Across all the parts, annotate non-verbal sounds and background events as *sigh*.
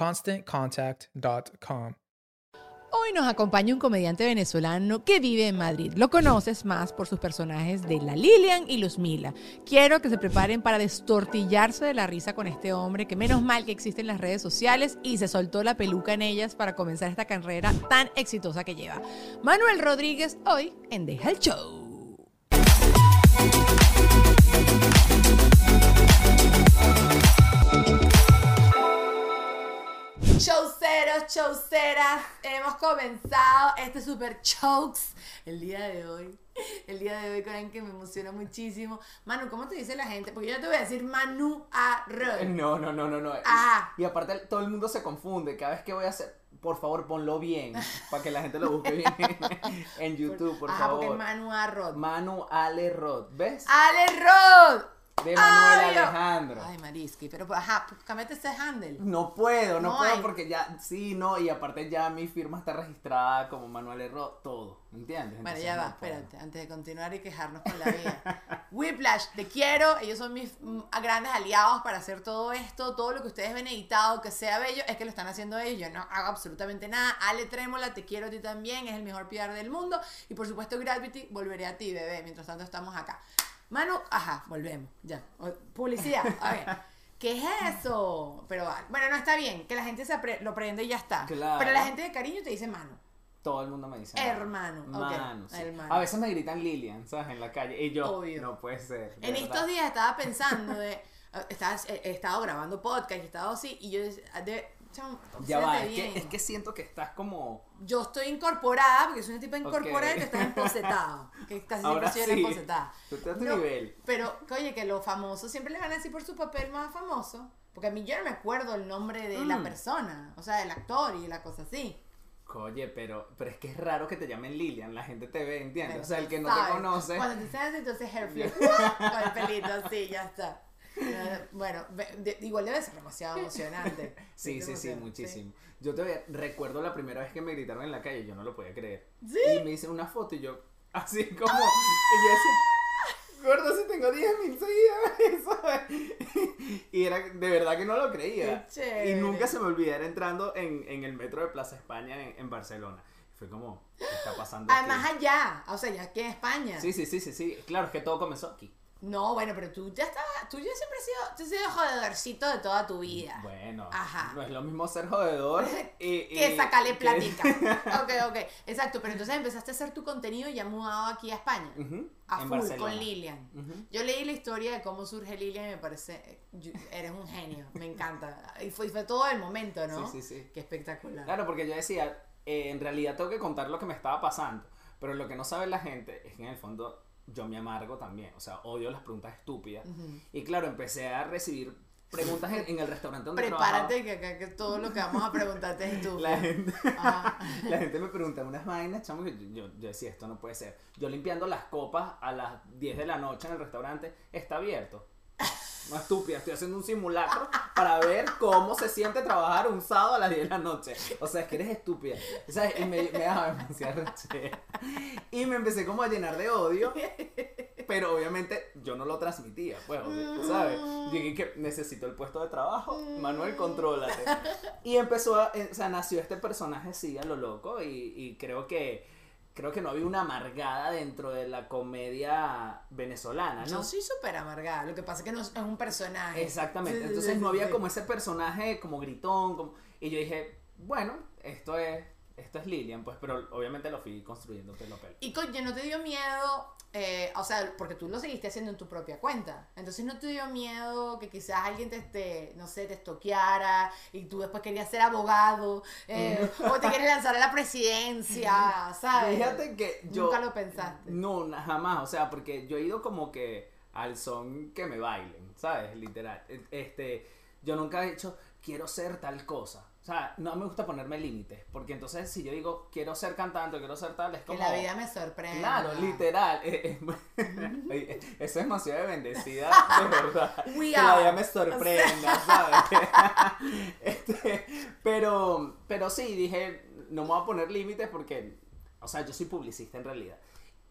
ConstantContact.com. Hoy nos acompaña un comediante venezolano que vive en Madrid. Lo conoces más por sus personajes de La Lilian y Luz Mila. Quiero que se preparen para destortillarse de la risa con este hombre que menos mal que existen las redes sociales y se soltó la peluca en ellas para comenzar esta carrera tan exitosa que lleva. Manuel Rodríguez hoy en Deja el Show. Showceros, showceras, hemos comenzado este super chokes el día de hoy. El día de hoy, creen que me emociona muchísimo. Manu, ¿cómo te dice la gente? Porque yo te voy a decir Manu Arroz. No, no, no, no, no. Ah. Y aparte todo el mundo se confunde. Cada vez que voy a hacer, por favor, ponlo bien. Para que la gente lo busque bien *laughs* en YouTube, por Ajá, favor. porque Manu Arroz. Manu Ale Rod. ¿Ves? Ale Rod. De Manuel Ay. Alejandro. Ay, Mariski, pero ajá, pues, cámbiate ese handle. No puedo, no, No puedo hay. porque ya, sí, no, y aparte ya mi firma está registrada como Manuel Erro, todo, ¿entiendes? Bueno, Entonces ya no va, puedo. espérate, antes de continuar y quejarnos con la vida. *laughs* Whiplash, te quiero, ellos son mis mm, grandes aliados para hacer todo esto, todo lo que ustedes ven editado, que sea bello, es que lo están haciendo ellos, yo no hago absolutamente nada. Ale Trémola, te quiero a ti también, es el mejor PR del mundo. Y por supuesto Gravity, volveré a ti, bebé, mientras tanto estamos acá. Manu, ajá, volvemos, ya. Publicidad, a *laughs* ver. ¿Qué es eso? Pero vale. bueno, no está bien, que la gente se apre- lo prende y ya está. Claro. Pero la gente de cariño te dice Manu. Todo el mundo me dice. Hermano, Mano, sí. hermano. A veces me gritan Lilian, ¿sabes? En la calle. Y yo, Obvio. no puede ser. En verdad. estos días estaba pensando de. *laughs* eh, estaba- he, he estado grabando podcast y he estado así. Y yo de, chamo, Ya va, es que, es que siento que estás como. Yo estoy incorporada, porque soy una tipa incorporada Ok. y que estás emposetado. Que casi siempre Ahora soy sí. una emposetada. Tú estás a tu No, nivel. Pero, oye, que los famosos siempre le van a decir por su papel más famoso. Porque a mí yo no me acuerdo el nombre de la Mm. persona, o sea, del actor y la cosa así. Oye, pero, pero es que es raro que te llamen Lilian, la gente te ve, ¿entiendes? Pero o sea, el que no sabes, te conoce. Cuando te sabes, entonces *laughs* flip. Con el pelito, sí, ya está. Eh, Bueno, de- igual debe ser demasiado emocionante. *laughs* Sí, Es sí, sí, muchísimo. Yo te recuerdo la primera vez que me gritaron en la calle, yo no lo podía creer. ¿Sí? Y me hice una foto y yo, así como, y yo decía, gordo, si tengo 10 mil seguidores. *laughs* Y era, de verdad que no lo creía. Qué. Y nunca se me olvidara entrando en, en el metro de Plaza España en, en Barcelona. Fue como, ¿qué está pasando aquí? Además allá, o sea, ya aquí en España. Sí, sí, sí, sí, sí. Claro, es que todo comenzó aquí. No, bueno, pero tú ya estabas, tú ya siempre has sido, tú has sido jodedorcito de toda tu vida. Bueno, Ajá. no es lo mismo ser jodedor *laughs* y, que y- sacarle platica. *laughs* ok, ok. Exacto, pero entonces empezaste a hacer tu contenido y ya mudado aquí a España. Ujú, A en full Barcelona. con Lilian. Yo leí la historia de cómo surge Lilian y me parece, yo- eres un genio, me encanta. Y fue, fue todo el momento, ¿no? Sí, sí, sí. Qué espectacular. Claro, porque yo decía, eh, en realidad tengo que contar lo que me estaba pasando, pero lo que no sabe la gente es que en el fondo yo me amargo también, o sea, odio las preguntas estúpidas. Y claro, empecé a recibir preguntas en, en el restaurante donde Prepárate que acá que todo lo que vamos a preguntarte es tú. trabajaba. La gente, Ajá. *laughs* la gente me pregunta unas vainas, chamo, que yo, yo, yo decía, esto no puede ser. Yo limpiando las copas a las 10 de la noche en el restaurante, está abierto. No estúpida, estoy haciendo un simulacro para ver cómo se siente trabajar un sábado a las 10 de la noche. O sea, es que eres estúpida. ¿Sabes? Y me, me daba. Y me empecé como a llenar de odio. Pero obviamente yo no lo transmitía, pues, ¿sabes? Llegué que necesito el puesto de trabajo, Manuel, contrólate. Y empezó eh, o sea, nació este personaje así a lo loco y, y creo que creo que no había una amargada dentro de la comedia venezolana, ¿no? Yo soy súper amargada, lo que pasa es que no es un personaje. Exactamente, entonces no había como ese personaje como gritón, como... y yo dije, bueno, esto es, esto es Lilian, pues, pero obviamente lo fui construyendo pelo a pelo. Y coño, ¿no te dio miedo? eh, o sea, porque tú lo seguiste haciendo en tu propia cuenta. Entonces, ¿no te dio miedo que quizás alguien te, te no sé, te estoqueara y tú después querías ser abogado eh, o te quieres lanzar a la presidencia, ¿sabes? Fíjate que yo... Nunca lo pensaste. No, jamás, o sea, porque yo he ido como que al son que me bailen, ¿sabes? Literal. E- Este, yo nunca he dicho, quiero ser tal cosa. O sea, no me gusta ponerme límites, porque entonces si yo digo, quiero ser cantante, quiero ser tal, es Que como... la vida me sorprende. Claro, literal. eh, eh, *laughs* oye, Eso es demasiado de bendecida, de *laughs* verdad. Que la vida me sorprenda, *laughs* ¿sabes? Este, pero, pero sí, dije, no me voy a poner límites porque, o sea, yo soy publicista en realidad.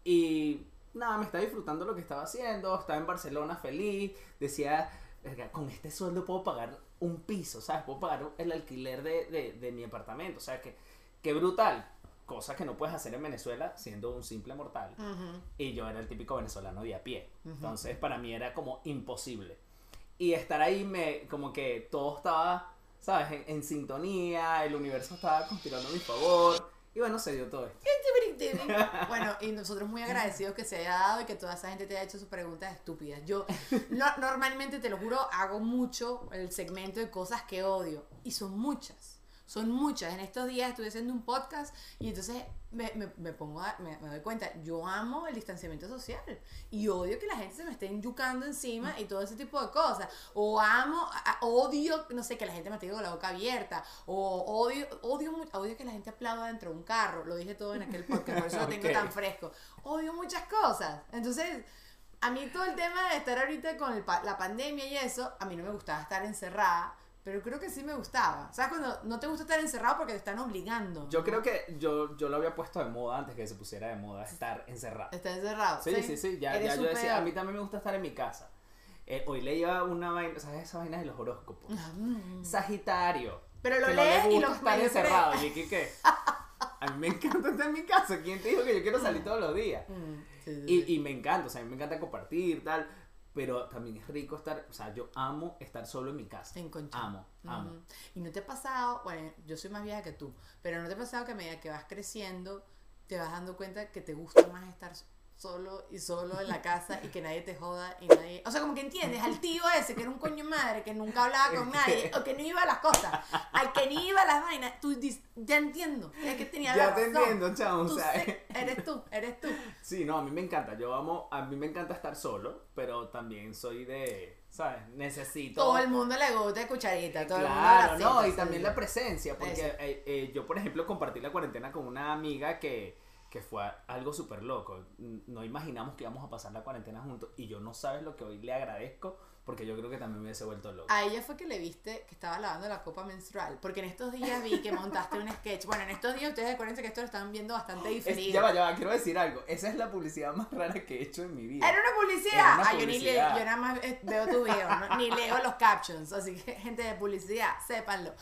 Y nada, me estaba disfrutando lo que estaba haciendo, estaba en Barcelona feliz, decía, "Verga, con este sueldo puedo pagar un piso, ¿sabes? Puedo pagar el alquiler de, de, de mi apartamento, o sea, que, que brutal. Cosa que no puedes hacer en Venezuela siendo un simple mortal. Y yo era el típico venezolano de a pie. Entonces para mí era como imposible. Y estar ahí me, como que todo estaba, ¿sabes? En, en sintonía, el universo estaba conspirando a mi favor. Y bueno, se dio todo esto. *laughs* Bueno, y nosotros muy agradecidos que se haya dado y que toda esa gente te haya hecho sus preguntas estúpidas. Yo no- normalmente, te lo juro, hago mucho el segmento de cosas que odio. Y son muchas. Son muchas. En estos días estuve haciendo un podcast y entonces me, me- me pongo a- me, me doy cuenta, yo amo el distanciamiento social y odio que la gente se me esté yucando encima y todo ese tipo de cosas. O amo, a- odio, no sé, que la gente me tenga con la boca abierta. O odio, odio, odio que la gente aplauda dentro de un carro. Lo dije todo en aquel podcast, por eso lo *laughs* tengo tan fresco. Odio muchas cosas. Entonces, a mí todo el tema de estar ahorita con el la pandemia y eso, a mí no me gustaba estar encerrada. Pero creo que sí me gustaba. ¿Sabes cuando no te gusta estar encerrado porque te están obligando? Yo creo que yo, yo lo había puesto de moda antes que se pusiera de moda estar encerrado. Estar encerrado. Sí, sí, sí, ya, Eres ya yo decía, a mí también me gusta estar en mi casa. Eh, hoy leía una vaina, ¿sabes esa vaina de los horóscopos? Mm. Sagitario. Pero lo que no lees y gusta lo estar encerrado. Y que, ¿qué? A mí me encanta estar en mi casa. ¿Quién te dijo que yo quiero salir todos los días? Mm, sí, sí, sí. Y, y me encanta, o sea, a mí me encanta compartir, tal. Pero también es rico estar, o sea, yo amo estar solo en mi casa. En concha. Amo, amo. Y no te ha pasado, bueno, yo soy más vieja que tú, pero no te ha pasado que a medida que vas creciendo, te vas dando cuenta que te gusta más estar solo y solo en la casa y que nadie te joda y nadie. O sea, como que entiendes, al tío ese que era un coño madre, que nunca hablaba con nadie, o que no iba a las cosas, al que ni iba a las vainas, tú ya entiendo, es que tenía Ya la te razón. entiendo, chamo, o Tú sea, sé- eres tú, eres tú. Sí, no, a mí me encanta. Yo amo, a mí me encanta estar solo, pero también soy de, ¿sabes? Necesito. Todo el mundo le gusta de cucharita, todo el mundo Claro, la no, y también la presencia, porque eh, eh, yo, por ejemplo, compartí la cuarentena con una amiga que, que fue algo súper loco. No imaginamos que íbamos a pasar la cuarentena juntos, y yo no sabes lo que hoy le agradezco, porque yo creo que también me hubiese vuelto loco. A ella fue que le viste que estaba lavando la copa menstrual. Porque en estos días vi que montaste un sketch. Bueno, en estos días ustedes acuérdense que esto lo están viendo bastante Es- diferido. ya va, ya va, quiero decir algo. Esa es la publicidad más rara que he hecho en mi vida. Era una publicidad. Era una Ah, yo ni le, publicidad. yo nada más eh, veo tu video, ¿no? ni leo los captions. Así que, gente de publicidad, sépanlo.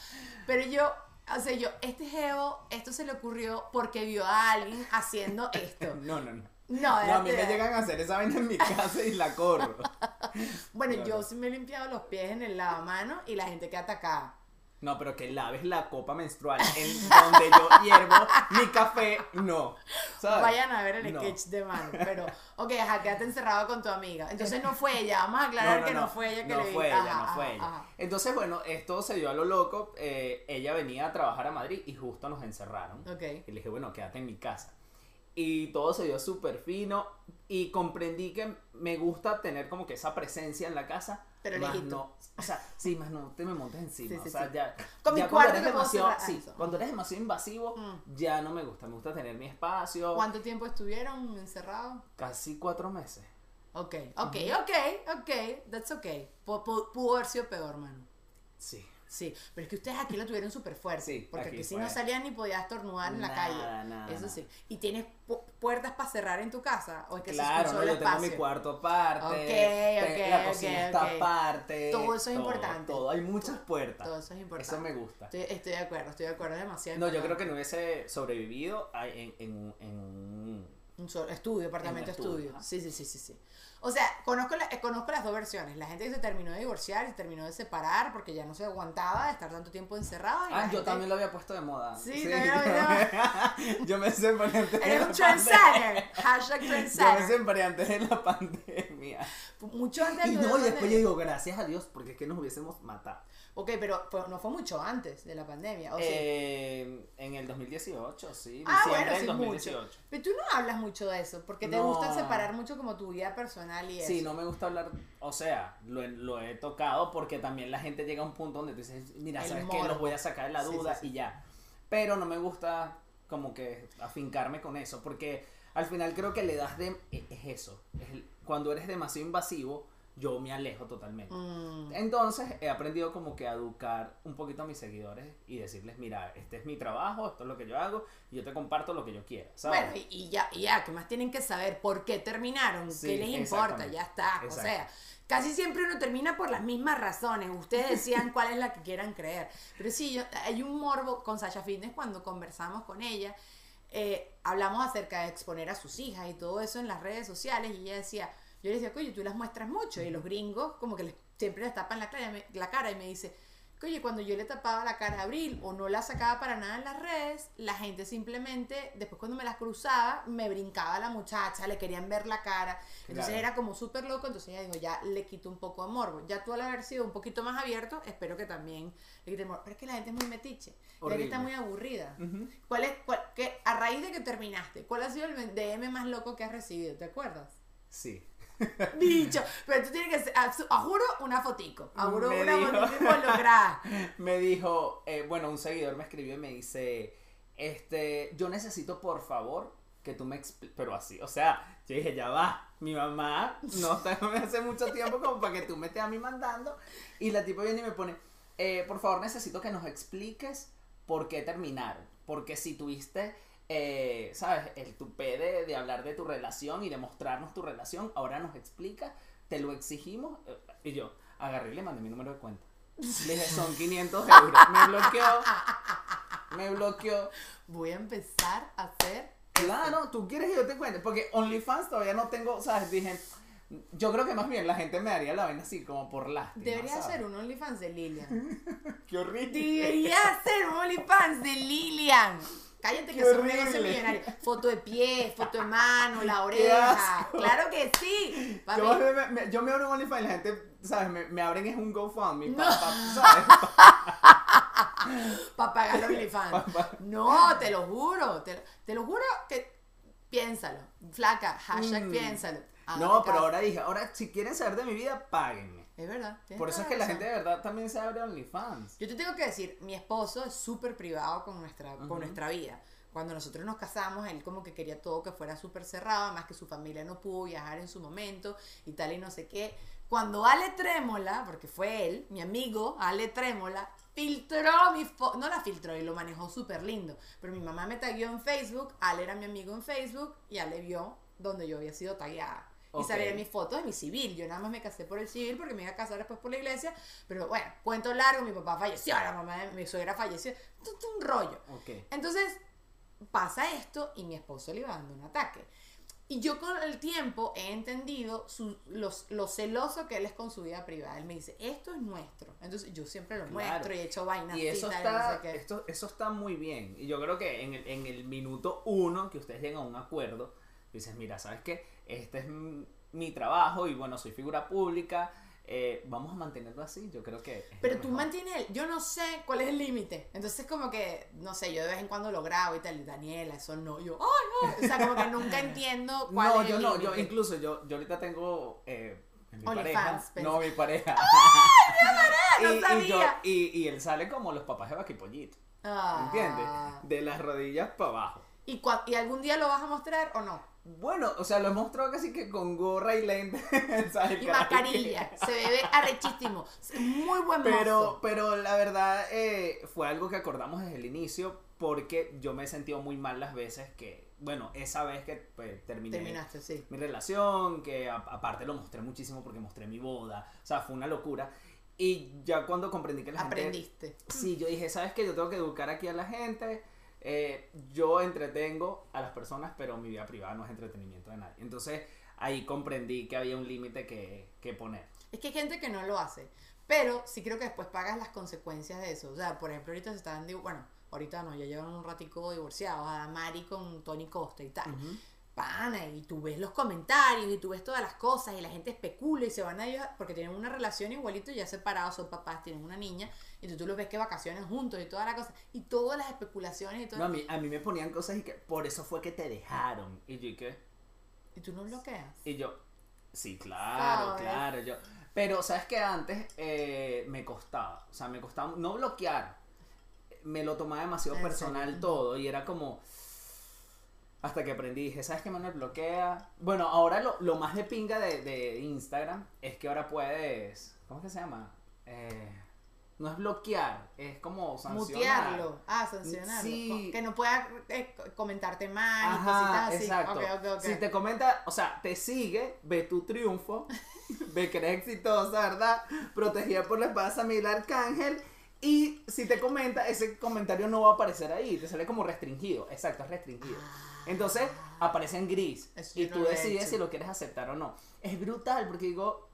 Pero yo, o sea, yo, este geo, esto se le ocurrió porque vio a alguien haciendo *laughs* esto. No, no, no. No, No, a mí me llegan a hacer esa vaina en mi casa y la corro. *laughs* Bueno, No, yo sí me he limpiado los pies en el lavamanos y la gente queda atacada. No, pero que laves la copa menstrual en donde yo *laughs* hiervo mi café, no. ¿sabes? Vayan a ver el No. sketch de mano. Pero, ok, ajá, quédate encerrado con tu amiga. Entonces no fue ella, vamos a aclarar que no, fue ella que no le fue Ajá, ella, no ajá, fue ella. ajá. Entonces, bueno, esto se dio a lo loco. eh, ella venía a trabajar a Madrid y justo nos encerraron. Ok. Y le dije, bueno, quédate en mi casa. Y todo se dio súper fino y comprendí que me gusta tener como que esa presencia en la casa. Pero más lejito. no, o sea, sí, más no te me montes encima. Sí, sí, o sea, sí. ya, Con ya cuando eres demasiado, sí, cuando eres demasiado invasivo, Mm. ya no me gusta. Me gusta tener mi espacio. ¿Cuánto tiempo estuvieron encerrados? Casi cuatro meses. Ok, ok, ok, ok, that's ok. Pu- pudo haber sido peor, mano. Sí. Sí, pero es que ustedes aquí lo tuvieron súper fuerte. Sí, porque aquí aquí si fue. no salías ni podías estornudar en la Nada, calle. nada, Eso sí. ¿Y tienes pu- puertas para cerrar en tu casa? ¿O es que Claro, no, yo tengo mi cuarto aparte. Ok, ok, la cocina está aparte. Todo eso es importante. Todo, hay muchas puertas. Todo eso es importante. Eso me gusta. Estoy, estoy de acuerdo, estoy de acuerdo, demasiado No, yo creo que no hubiese sobrevivido a- en, en, en un- solo- estudio, apartamento, estudio, estudio. Sí, sí, sí, sí, sí. O sea, conozco, la- eh, conozco las dos versiones. La gente que se terminó de divorciar y se terminó de separar porque ya no se aguantaba de estar tanto tiempo encerrado. y la Ah, yo gente- también lo había puesto de moda. Sí, también lo había- yo me separé antes Eres un trendsetter. Hashtag pandemia. Yo me trendsetter. separé antes de la pandemia. Mucho antes Y de la no, y después yo digo, gracias a Dios, porque es que nos hubiésemos matado. Ok, pero fue- no fue mucho antes de la pandemia. ¿o sí? Eh, en el 2018, sí. ah, diciembre bueno, sí, 2018. mucho. Pero tú no hablas mucho de eso, porque te No. gusta separar mucho como tu vida personal y eso. Sí, no me gusta hablar, o sea, lo, he- lo he tocado porque también la gente llega a un punto donde tú dices, mira, El ¿sabes qué? Los voy a sacar de la Sí, sí, duda sí. y ya. Pero no me gusta como que afincarme con eso, porque al final creo que le das de... e, Es eso, es el- cuando eres demasiado invasivo, yo me alejo totalmente. Mm. Entonces he aprendido como que a educar un poquito a mis seguidores y decirles, mira, este es mi trabajo, esto es lo que yo hago, y yo te comparto lo que yo quiera, ¿sabes? Bueno, y, ya, y ya, ¿qué más tienen que saber? ¿Por qué terminaron? Sí, ¿Qué les importa? Ya está. O sea, casi siempre uno termina por las mismas razones. Ustedes decían *laughs* cuál es la que quieran creer. Pero sí, yo, hay un morbo con Sasha Fitness cuando conversamos con ella. eh, hablamos acerca de exponer a sus hijas y todo eso en las redes sociales y ella decía, yo le decía, oye, tú las muestras mucho y los gringos como que les- siempre les tapan la cara, la cara y me dice, oye, cuando yo le tapaba la cara a Abril o no la sacaba para nada en las redes, la gente simplemente, después cuando me las cruzaba, me brincaba la muchacha, le querían ver la cara. Entonces Claro. era como súper loco, entonces ella dijo, ya le quito un poco de morbo. Ya tú al haber sido un poquito más abierto, espero que también le quite morbo. Pero es que la gente es muy metiche, la gente está muy aburrida. ¿Cuál es, cuál, qué- a raíz de que terminaste, cuál ha sido el DM más loco que has recibido? ¿Te acuerdas? Sí. *laughs* Bicho, pero tú tienes que ser, a, a juro una fotico, a juro Me una dijo. fotico *laughs* involucrada. me dijo, eh, bueno, un seguidor me escribió y me dice, este, yo necesito por favor que tú me expliques, pero así, o sea, yo dije, ya va, mi mamá no está me hace mucho tiempo como para que tú me estés a mí mandando, y la tipa viene y me pone, eh, por favor necesito que nos expliques por qué terminaron, porque si tuviste, eh, sabes, el tupé de, de hablar de tu relación y de mostrarnos tu relación, ahora nos explicas, te lo exigimos, eh, y yo agarré y le mandé mi número de cuenta. Le dije, son 500 euros. Me *laughs* bloqueó. Me bloqueó. Voy a empezar a hacer Claro, tú quieres que yo te cuente. Porque OnlyFans todavía no tengo, ¿sabes? Dije, yo creo que más bien la gente me daría la vaina así, como por lástima. Debería ser un OnlyFans de Lilian. *laughs* Qué horrible. Debería ser un OnlyFans de Lilian. Cállate que es un negocio millonario. Foto de pie, foto de mano, la oreja. Claro que sí. Papi, Yo me, me- yo me abro un OnlyFans y la gente, ¿sabes? Me, me abren es un GoFundMe. pa- pa- ¿sabes? *laughs* para pagar los OnlyFans. No, te lo juro. Te, te lo juro que piénsalo. Flaca, hashtag Mm. piénsalo. No, pero ahora dije, ahora si quieren saber de mi vida, páguenme. Es verdad. Por eso es que la gente de verdad también se abre OnlyFans. Yo te tengo que decir, mi esposo es súper privado con nuestra, con Ujú. nuestra vida. Cuando nosotros nos casamos, él como que quería todo que fuera súper cerrado, más que su familia no pudo viajar en su momento y tal y no sé qué. Cuando Ale Trémola, porque fue él, mi amigo Ale Trémola, filtró mi foto, no la filtró y lo manejó súper lindo, pero mi mamá me tagueó en Facebook, Ale era mi amigo en Facebook y Ale vio donde yo había sido tagueada. Y Ok. salían mis fotos de mi civil. Yo nada más me casé por el civil porque me iba a casar después por la iglesia. Pero bueno, cuento largo, mi papá falleció, la mamá de mi suegra falleció. Un rollo. Ok. Entonces, pasa esto y mi esposo le iba dando un ataque. Y yo con el tiempo he entendido su, los, lo celoso que él es con su vida privada. Él me dice, esto es nuestro. Entonces yo siempre lo Claro. muestro y he hecho vainas Y eso tal, no está, sé qué. esto, eso está muy bien. Y yo creo que en el, en el minuto uno que ustedes llegan a un acuerdo, dices, mira, ¿sabes qué? Este es mi trabajo y bueno, soy figura pública. eh, vamos a mantenerlo así. Yo creo que. Pero tú mantienes el, yo no sé cuál es el límite. Entonces como que, no sé, yo de vez en cuando lo grabo y tal, y Daniela, eso no, yo, ay no, o sea, como que nunca entiendo *laughs* cuál No, es yo el no, yo límite. incluso yo, yo ahorita tengo eh, mi pareja. No, mi pareja. no y, y yo- y, y él sale como los papás de Vaquipollito. Ah. ¿Entiendes? De las rodillas para abajo. ¿Y, ¿Y algún día lo vas a mostrar o no? Bueno, o sea, lo he mostrado casi que con gorra y lente. ¿sabes? *laughs* Y mascarilla, se ve arrechísimo. Muy buen Pero, mozo. pero la verdad eh, fue algo que acordamos desde el inicio porque yo me he sentido muy mal las veces que, bueno, esa vez que pues, terminé Terminaste, sí. mi relación, que a- aparte lo mostré muchísimo porque mostré mi boda, o sea, fue una locura. Y ya cuando comprendí que la gente... Aprendiste. Sí, yo dije, ¿sabes qué? Yo tengo que educar aquí a la gente. Eh, yo entretengo a las personas, pero mi vida privada no es entretenimiento de nadie. Entonces ahí comprendí que había un límite que, que poner. Es que hay gente que no lo hace. Pero sí creo que después pagas las consecuencias de eso. O sea, por ejemplo, ahorita se están, bueno, ahorita no, ya llevan un ratico divorciados, a Mari con Tony Costa y tal. Pana, y tú ves los comentarios y tú ves todas las cosas y la gente especula y se van a ellos porque tienen una relación igualito, ya separados, son papás, tienen una niña, y tú, tú los ves que vacacionan juntos y toda la cosa, y todas las especulaciones y todo. No, a mí, a mí me ponían cosas y que por eso fue que te dejaron. Y yo, ¿y qué? Y tú no bloqueas. Y yo, sí, claro, ¿Sabes? claro, yo. Pero, ¿sabes qué? Antes eh, me costaba, o sea, me costaba no bloquear. Me lo tomaba demasiado personal todo y era como... Hasta que aprendí, dije, ¿sabes qué Manuel bloquea? Bueno, ahora lo, lo más de pinga de, de Instagram es que ahora puedes... ¿Cómo es que se llama? Eh, no es bloquear, es como sancionar. Mutearlo. Ah, sancionarlo. Sí. Que no pueda eh, comentarte mal y Ajá, cositas así. exacto. Ok, ok, ok. Si te comenta, o sea, te sigue, ve tu triunfo, *laughs* ve que eres exitosa, ¿verdad? Protegida por la espada Samil Arcángel. Y si te comenta, ese comentario no va a aparecer ahí, te sale como restringido. Exacto, es restringido. Entonces aparece en gris Eso yo y no tú lo he decides hecho. si lo quieres aceptar o no. Es brutal porque digo,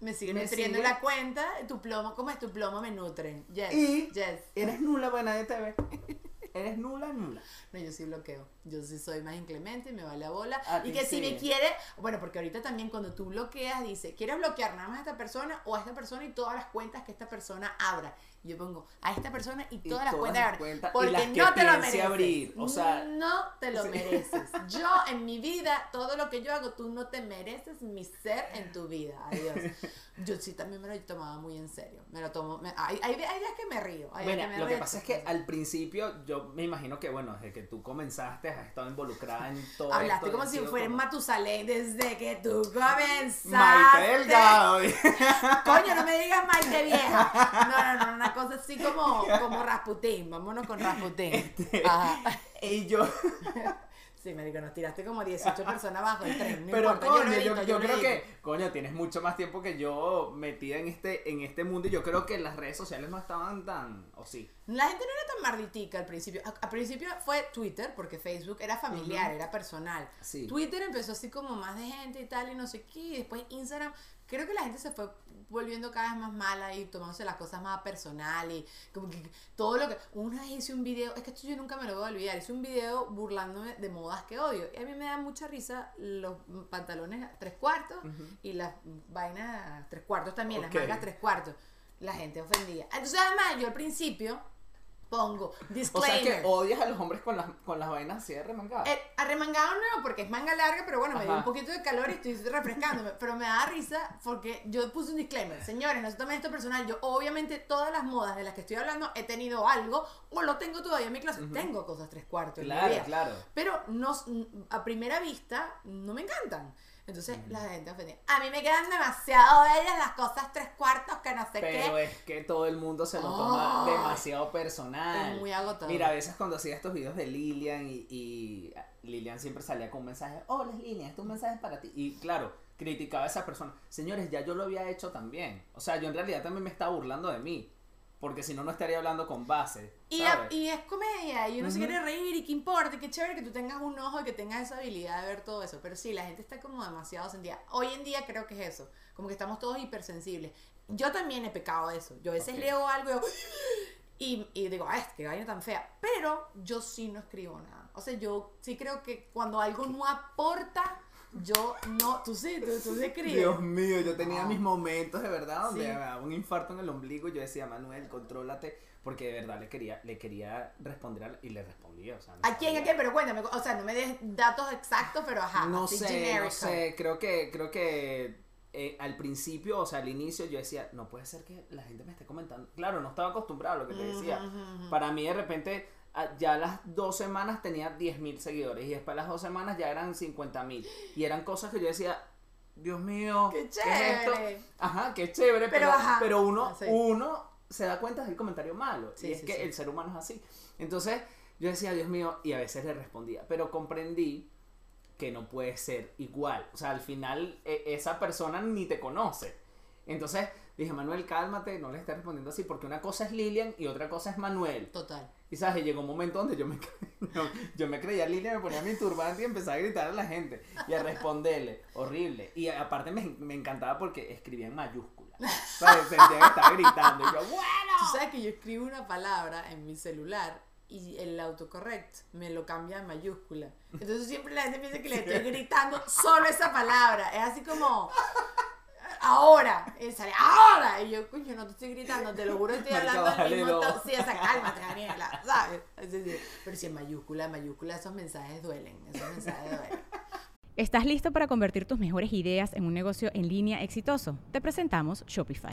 Me sigue Me nutriendo sigue. la cuenta, tu plomo, ¿cómo es tu plomo? Me nutren. Yes. Y- Yes. eres nula, pues nadie te ve. *laughs* Eres nula, nula. No, yo sí bloqueo. Yo sí soy más inclemente y me vale a bola. A y que si me quiere, bueno, porque ahorita también cuando tú bloqueas, dice, ¿quieres bloquear nada más a esta persona o a esta persona y todas las cuentas que esta persona abra? Y yo pongo a esta persona y Y todas las todas cuentas, las cuentas y porque las no te lo mereces. abrir, o sea, no te lo sí. mereces. *laughs* Yo en mi vida, todo lo que yo hago, tú no te mereces mi ser en tu vida. Adiós. Yo sí también me lo tomaba muy en serio. Me lo tomo. me- hay, hay, hay días que me río. Hay días Bueno, me lo que pasa es que al principio yo me imagino que, bueno, desde que tú comenzaste has estado involucrada en todo Hablaste esto, como si fuera como Matusalén desde que tú comenzaste. Maite Delgado. *laughs* Coño, no me digas Maite vieja. No, no, no, una cosa así como, como Rasputín. Vámonos con Rasputín. Este, Ajá. y yo, Sí, me digo, nos tiraste como 18 personas bajo el tren. No pero importa, coño, yo, edito, creo edito. que, coño, tienes mucho más tiempo que yo metida en este, en este mundo y yo creo que las redes sociales no estaban tan, o sí. La gente no era tan marditica al principio. Al principio fue Twitter, porque Facebook era familiar, era personal. Sí. Twitter empezó así como más de gente y tal, y no sé qué. Y después Instagram, creo que la gente se fue volviendo cada vez más mala y tomándose las cosas más personal y como que todo lo que... Una vez hice un video, es que esto yo nunca me lo voy a olvidar, hice un video burlándome de modas que odio. Y a mí me da mucha risa los pantalones a tres cuartos y las vainas a tres cuartos también, Ok. las mangas tres cuartos. La gente ofendía. Entonces además yo al principio pongo O sea disclaimer. que odias a los hombres con las, con las vainas así de remangadas. Eh, arremangado no, porque es manga larga, pero bueno, me dio un poquito de calor y estoy refrescándome. Pero me da risa porque yo puse un disclaimer. Señores, no tomen esto personal. Yo, obviamente, todas las modas de las que estoy hablando he tenido algo o lo tengo todavía en mi clase. Tengo cosas tres cuartos. en mi Claro, vida. claro. Pero no, a primera vista no me encantan. Entonces la gente ofendía. A mí me quedan demasiado bellas las cosas tres cuartos que no sé Pero qué. es que todo el mundo se lo toma demasiado personal. Es muy agotador. Mira, a veces cuando hacía estos videos de Lilian y, y Lilian siempre salía con un mensaje, hola Lilian, este es un mensaje para ti. Y claro, criticaba a esa persona. Señores, ya yo lo había hecho también. O sea, yo en realidad también me estaba burlando de mí. Porque si no, no estaría hablando con base. Y, es comedia, y uno se quiere reír, y qué importa, qué chévere que tú tengas un ojo y que tengas esa habilidad de ver todo eso. Pero sí, la gente está como demasiado sentida. Hoy en día creo que es eso, como que estamos todos hipersensibles. Yo también he pecado de eso. Yo a veces leo algo y, yo- y, y digo, ay, qué vaina tan fea. Pero yo sí no escribo nada. O sea, yo sí creo que cuando algo no aporta, yo no. Tú sí, tú, tú sí. Dios mío, yo tenía Ah. mis momentos de verdad donde Sí. me daba un infarto en el ombligo y yo decía, Manuel, contrólate, porque de verdad le quería, le quería responder a- y le respondía. O sea, no ¿A quién? ¿A quién? Pero cuéntame, o sea, no me des datos exactos, pero ajá. no sé, no sé, creo que, creo que eh, al principio, o sea, al inicio yo decía, no puede ser que la gente me esté comentando. Claro, no estaba acostumbrado a lo que te decía. Para mí de repente, ya a las dos semanas tenía 10.000 seguidores y después las dos semanas ya eran 50.000. Y eran cosas que yo decía, Dios mío, ¡Qué es esto? chévere! Ajá, qué chévere, Pero, pero, ajá. pero uno, Ah, sí. uno se da cuenta del comentario malo. Sí, y es sí, que el ser humano es así. Entonces, yo decía, Dios mío, y a veces le respondía. Pero comprendí que no puede ser igual. O sea, al final e- esa persona ni te conoce. Entonces dije, Manuel, cálmate, no le estés respondiendo así, porque una cosa es Lilian y otra cosa es Manuel. Total. Y sabes, y llegó un momento donde yo me, *laughs* yo, yo me creía Lilian, me ponía mi turbante y empezaba a gritar a la gente y a responderle. Horrible. Y aparte me, me encantaba porque escribía en mayúsculas. ¿Sabes? Sentía que estaba gritando. Y yo, Tú bueno. sabes que yo escribo una palabra en mi celular y el autocorrect me lo cambia en mayúscula. Entonces siempre la gente piensa que le estoy gritando solo esa palabra. Es así como ahora, y sale ahora. Y yo, coño, no te estoy gritando, te lo juro, estoy *laughs* hablando al mismo tono. Sí, esa cálmate, Daniela, ¿sabes? Es decir, pero si en mayúscula, en mayúscula, esos mensajes duelen. Esos mensajes duelen. ¿Estás listo para convertir tus mejores ideas en un negocio en línea exitoso? Te presentamos Shopify.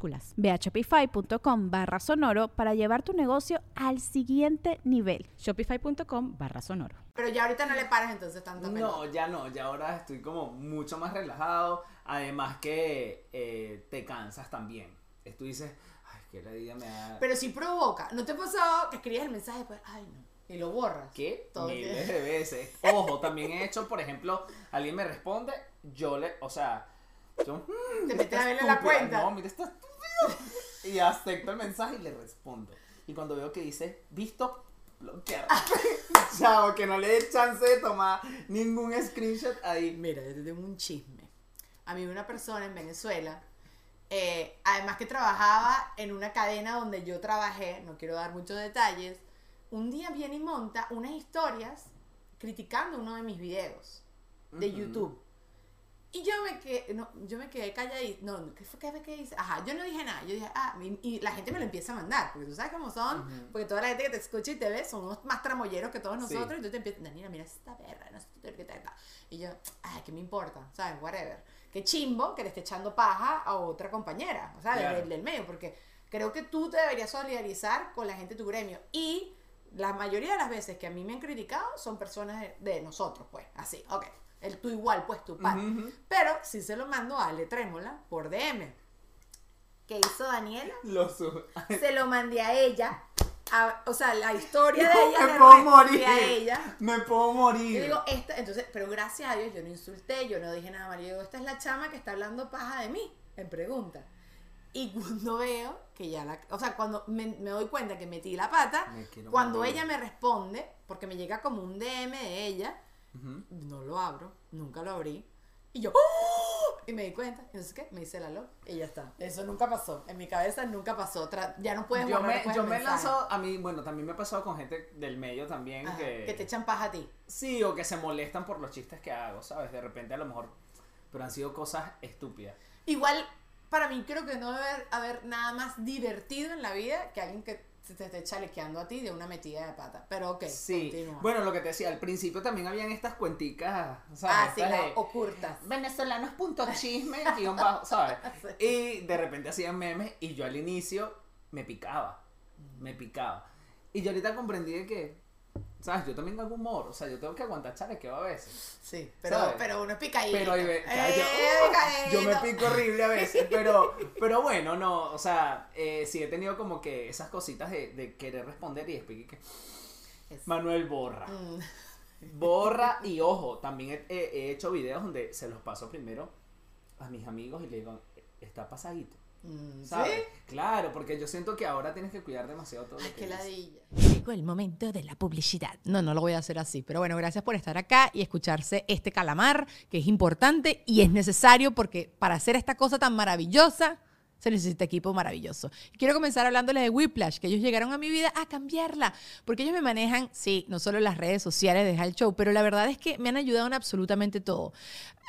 Ve a shopify.com barra sonoro para llevar tu negocio al siguiente nivel. Shopify.com barra sonoro. Pero ya ahorita no le paras entonces tanto pelota. No, ya no, ya ahora estoy como mucho más relajado. Además que eh, te cansas también. Tú dices, ay, que la vida me da... Pero sí provoca. ¿No te pasó que escribes el mensaje y después, ay no, y lo borras? ¿Qué? Todo Miles de veces. Ojo, también he hecho, por ejemplo, alguien me responde, yo le, o sea, yo, mm, Te metes a verle la cuenta. No, mira, está *laughs* Y acepto el mensaje y le respondo. Y cuando veo que dice, visto, bloquear. *laughs* Chao, que no le dé chance de tomar ningún screenshot ahí. Mira, yo te tengo un chisme. A mí una persona en Venezuela, eh, además que trabajaba en una cadena donde yo trabajé, no quiero dar muchos detalles, un día viene y monta unas historias criticando uno de mis videos de. YouTube. Y yo me quedé, no, yo me quedé calladita. No, ¿qué fue que, que hice? Ajá, yo no dije nada. Yo dije, ah, y, y la gente me lo empieza a mandar. Porque tú sabes cómo son. Porque toda la gente que te escucha y te ve son unos más tramoyeros que todos Sí. nosotros. Y tú te empiezas, Daniela, mira esta perra, no sé qué tal. Y yo, ay, ¿qué me importa? ¿Sabes? Whatever. Qué chimbo que le esté echando paja a otra compañera. O sea, del medio. Porque creo que tú te deberías solidarizar con la gente de tu gremio. Y la mayoría de las veces que a mí me han criticado son personas de, de nosotros, pues. Así, ok. El tú igual, pues tu par. Pero sí se lo mando a Ale Trémola por DM. ¿Qué hizo Daniela? Lo. Se lo mandé a ella. a- o sea, la historia de ella me le puedo morir. a ella. Me puedo morir. Yo digo, esta, entonces, pero gracias a Dios yo no insulté, yo no dije nada mal. Yo digo, esta es la chama que está hablando paja de mí, en pregunta. Y cuando veo que ya la. O sea, cuando me, me doy cuenta que metí la pata, cuando morir. ella me responde, porque me llega como un DM de ella, No lo abro, nunca lo abrí. Y yo, ¡oh! Y me di cuenta, y no sé qué, me hice la loca y ya está. Eso nunca pasó. En mi cabeza nunca pasó. Tra- ya no puedes Yo me, yo me lanzado, a mí, bueno, también me ha pasado con gente del medio también Ajá, que, que te echan paja a ti. Sí, o que se molestan por los chistes que hago, ¿sabes? De repente a lo mejor, pero han sido cosas estúpidas. Igual, para mí creo que no debe haber nada más divertido en la vida que alguien que se te esté chalequeando a ti de una metida de pata. Pero ok, Sí, continúa. bueno, lo que te decía, al principio también habían estas cuenticas, ¿sabes? ah, sí, las ocultas. venezolanos.chisme, *laughs* guion bajo, ¿sabes? *laughs* Y de repente hacían memes y yo al inicio me picaba, me picaba. Y yo ahorita comprendí de que, ¿sabes? Yo también hago humor, o sea, yo tengo que aguantar chalequeo a veces. Sí, pero, ¿Sabes? pero uno es picadito. Pero ahí ve- Eh, yo, uh, yo me pico horrible a veces, *laughs* pero, pero bueno, no, o sea, eh, sí he tenido como que esas cositas de, de querer responder y después que Es- Manuel borra. Mm. Borra y ojo, también he, he- he hecho videos donde se los paso primero a mis amigos y le digo, está pasadito. Mm, ¿Sabes? ¿Sí? Claro, porque yo siento que ahora tienes que cuidar demasiado todo Ay, lo que ladilla. El momento de la publicidad. No, no lo voy a hacer así. Pero bueno, gracias por estar acá y escucharse este calamar, que es importante y es necesario porque para hacer esta cosa tan maravillosa se necesita equipo maravilloso. Quiero comenzar hablándoles de Whiplash, que ellos llegaron a mi vida a cambiarla, porque ellos me manejan, sí, no solo las redes sociales de Hal Show, pero la verdad es que me han ayudado en absolutamente todo.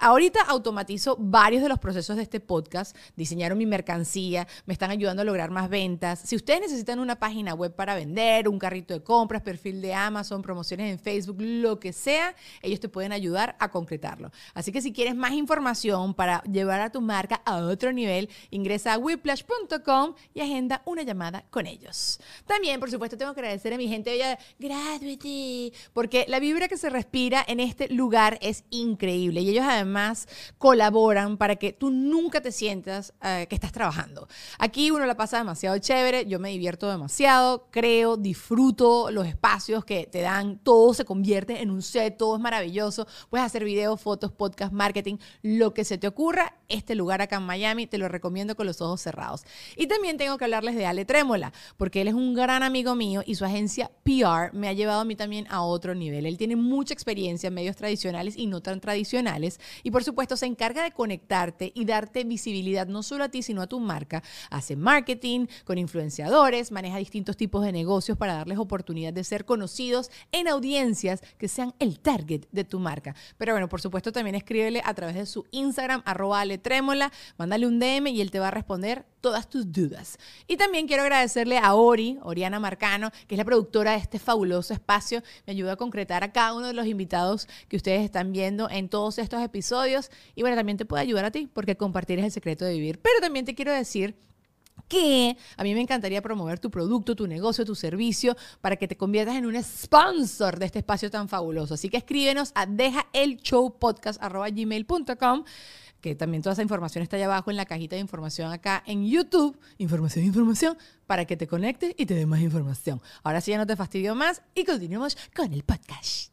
Ahorita automatizo varios de los procesos de este podcast, diseñaron mi mercancía, me están ayudando a lograr más ventas. Si ustedes necesitan una página web para vender, un carrito de compras, perfil de Amazon, promociones en Facebook, lo que sea, ellos te pueden ayudar a concretarlo. Así que si quieres más información para llevar a tu marca a otro nivel, ingresa a whiplash.com y agenda una llamada con ellos. También, por supuesto, tengo que agradecer a mi gente bella de Graduate, porque la vibra que se respira en este lugar es increíble y ellos además colaboran para que tú nunca te sientas eh, que estás trabajando. Aquí uno la pasa demasiado chévere, yo me divierto demasiado, creo, disfruto los espacios que te dan, todo se convierte en un set, todo es maravilloso, puedes hacer videos, fotos, podcast, marketing, lo que se te ocurra, este lugar acá en Miami te lo recomiendo con los ojos cerrados. Y también tengo que hablarles de Ale Trémola, porque él es un gran amigo mío y su agencia PR me ha llevado a mí también a otro nivel. Él tiene mucha experiencia en medios tradicionales y no tan tradicionales y por supuesto se encarga de conectarte y darte visibilidad no solo a ti, sino a tu marca. Hace marketing con influenciadores, maneja distintos tipos de negocios para darles oportunidad de ser conocidos en audiencias que sean el target de tu marca. Pero bueno, por supuesto también escríbele a través de su Instagram, arroba Ale Trémola, mándale un DM y él te va a responder todas tus dudas. Y también quiero agradecerle a Ori, Oriana Marcano, que es la productora de este fabuloso espacio. Me ayuda a concretar a cada uno de los invitados que ustedes están viendo en todos estos episodios. Y bueno, también te puede ayudar a ti, porque compartir es el secreto de vivir. Pero también te quiero decir que a mí me encantaría promover tu producto, tu negocio, tu servicio para que te conviertas en un sponsor de este espacio tan fabuloso. Así que escríbenos a dejaelshowpodcast.gmail.com que también toda esa información está allá abajo en la cajita de información acá en YouTube. Información, información, para que te conectes y te dé más información. Ahora sí ya no te fastidio más y continuemos con el podcast.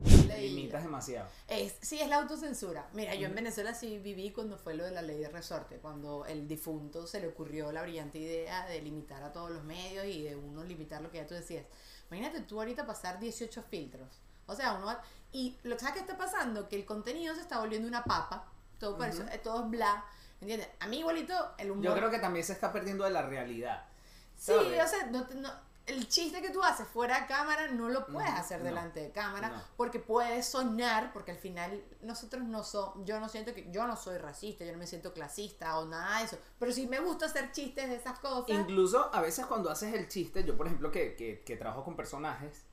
Limitas demasiado. Es, sí, es la autocensura. Mira, yo en Venezuela sí viví cuando fue lo de la ley de resorte, cuando el difunto se le ocurrió la brillante idea de limitar a todos los medios y de uno limitar lo que ya tú decías. Imagínate tú ahorita pasar 18 filtros. O sea, uno va- Y lo que sabes que está pasando, que el contenido se está volviendo una papa, todo, parece- eh, todo es bla. ¿Entiendes? A mí igualito el humor... Yo creo que también se está perdiendo de la realidad. Sí, ¿sabes? o sea, no, no- el chiste que tú haces fuera de cámara no lo puedes Mm, hacer no, delante de cámara no. porque puedes soñar, porque al final nosotros no somos, yo no siento que, yo no soy racista, yo no me siento clasista o nada de eso, pero sí me gusta hacer chistes de esas cosas. Incluso a veces cuando haces el chiste, yo por ejemplo que, que, que trabajo con personajes,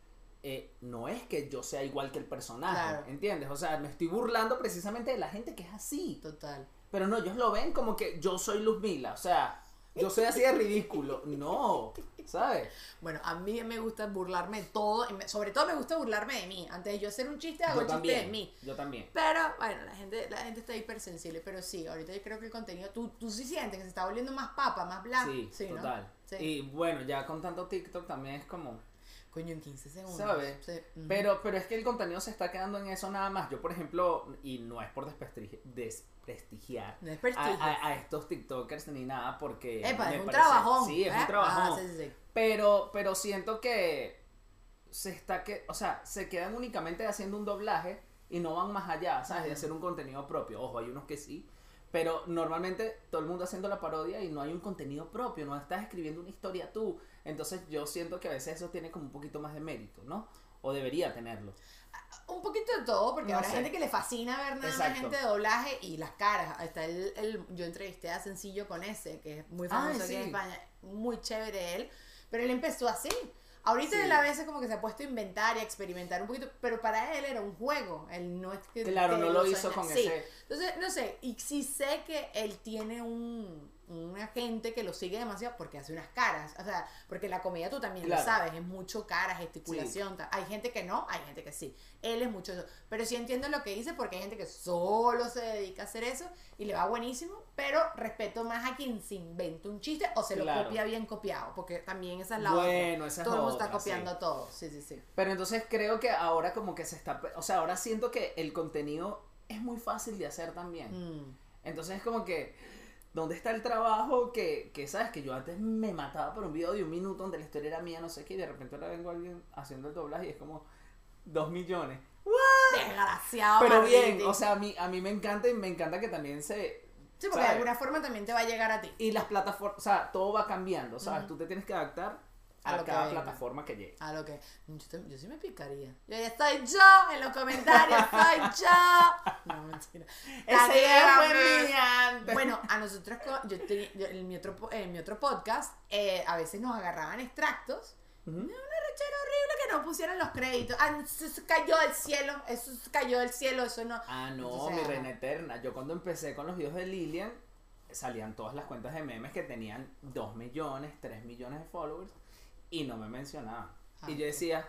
eh, no es que yo sea igual que el personaje, Claro. ¿entiendes? O sea, me estoy burlando precisamente de la gente que es así. Total. Pero no, ellos lo ven como que yo soy Luz Mila, o sea, yo soy así de ridículo. No, ¿sabes? Bueno, a mí me gusta burlarme de todo, sobre todo me gusta burlarme de mí. Antes de yo hacer un chiste, hago Yo chiste también. de mí. Yo también. Pero bueno, la gente, la gente está hipersensible, pero sí, ahorita yo creo que el contenido, tú, tú sí sientes que se está volviendo más papa, más bla. Sí, ¿no? total. Sí. Y bueno, ya con tanto TikTok también es como, Coño, en 15 segundos. ¿sabes? Sí. Pero, pero es que el contenido se está quedando en eso nada más. Yo, por ejemplo, y no es por desprestigi- desprestigiar No es a, prestigio. a- a estos TikTokers ni nada porque... Epa, me es un parece- trabajón. Sí, es ¿eh? un trabajón. Ah, sí, sí, sí. Pero, pero siento que se está que, o sea, se quedan únicamente haciendo un doblaje y no van más allá, ¿sabes? De hacer un contenido propio. Ojo, hay unos que sí. Pero normalmente todo el mundo haciendo la parodia y no hay un contenido propio, no estás escribiendo una historia tú. Entonces yo siento que a veces eso tiene como un poquito más de mérito, ¿no? o debería tenerlo. Un poquito de todo, porque No habrá sé. gente que le fascina ver nada más gente de doblaje y las caras. Está el, el- yo entrevisté a Sencillo con ese, que es muy famoso Ay, aquí en. España. Muy chévere él. Pero él empezó así. Ahorita Sí. él a veces como que se ha puesto a inventar y a experimentar un poquito, pero para él era un juego. Él no es que. Claro, no lo hizo con sí. ese- Entonces, no sé, y sí sé que él tiene un, una gente que lo sigue demasiado porque hace unas caras. O sea, porque la comedia tú también Claro. lo sabes, es mucho cara, gesticulación. tal. Hay gente que no, hay gente que sí. Él es mucho eso. Pero sí entiendo lo que dice porque hay gente que solo se dedica a hacer eso y le va buenísimo, pero respeto más a quien se inventa un chiste o se lo copia bien copiado, porque también esa es la otra. Bueno, esa es Todo el mundo está copiando sí. todo. Sí, sí, sí. Pero entonces creo que ahora como que se está, o sea, ahora siento que el contenido es muy fácil de hacer también. Mm. Entonces es como que, ¿dónde está el trabajo que, que, sabes, que yo antes me mataba por un video de un minuto donde la historia era mía, no sé qué, y de repente ahora vengo alguien haciendo el doblaje y es como dos millones. Desgraciado. Pero bien, o sea, a mí, a mí me encanta y me encanta que también se... Sí, porque ¿sabes? de alguna forma también te va a llegar a ti. Y las plataformas, o sea, todo va cambiando, ¿sabes? Tú te tienes que adaptar A a, lo que cada venga. plataforma que llegue. A lo que. Yo, te- yo sí me picaría. Yo ya estoy yo en los comentarios, soy yo. No, mentira. Esa idea fue antes. Bueno, a nosotros, yo tenía- yo- en, mi otro, en mi otro podcast, eh, a veces nos agarraban extractos. Ujú. Una rechera horrible que no pusieran los créditos. Ah, eso cayó del cielo, eso cayó del cielo, eso no. Ah, no, Entonces, mi reina eterna. Yo cuando empecé con los videos de Lilian, salían todas las cuentas de memes que tenían 2 millones, 3 millones de followers y no me mencionaban. Ah, y yo decía,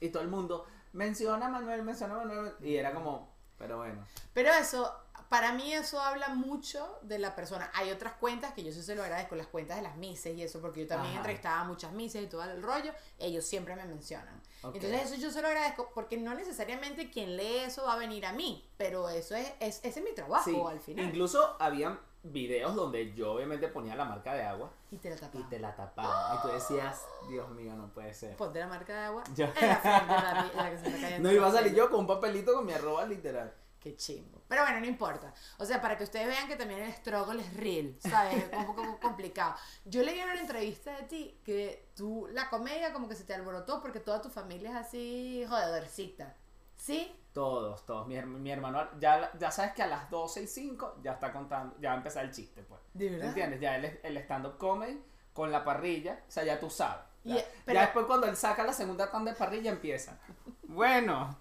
y todo el mundo, menciona a Manuel, menciona a Manuel. Y era como, pero bueno. Pero eso, para mí eso habla mucho de la persona. Hay otras cuentas que yo sí se lo agradezco, las cuentas de las mises y eso, porque yo también Ajá. entrevistaba a muchas mises y todo el rollo, ellos siempre me mencionan. Entonces eso yo se lo agradezco porque no necesariamente quien lee eso va a venir a mí, pero eso es, es ese es mi trabajo Sí, al final. incluso habían videos donde yo obviamente ponía la marca de agua Y te la y tapaba. te la tapaban. Y tú decías, Dios mío, no puede ser. Ponte la marca de agua Yo- en la frente, que se está cayendo *laughs* No iba a salir yo con un papelito con mi arroba literal. Qué chimbo. Pero bueno, no importa. O sea, para que ustedes vean que también el struggle es real, ¿sabes? Es un poco *laughs* complicado. Yo leí en una entrevista de ti que tú, la comedia como que se te alborotó porque toda tu familia es así jodedorcita. ¿Sí? Todos, todos. Mi, mi hermano, ya, ya sabes que a las 12 y 5 ya está contando, ya va a empezar el chiste, pues. ¿De ¿Me verdad? entiendes? Ya el, el stand-up comedy con la parrilla, o sea, ya tú sabes. Ya, después cuando él saca la segunda tanda de parrilla empieza. Bueno.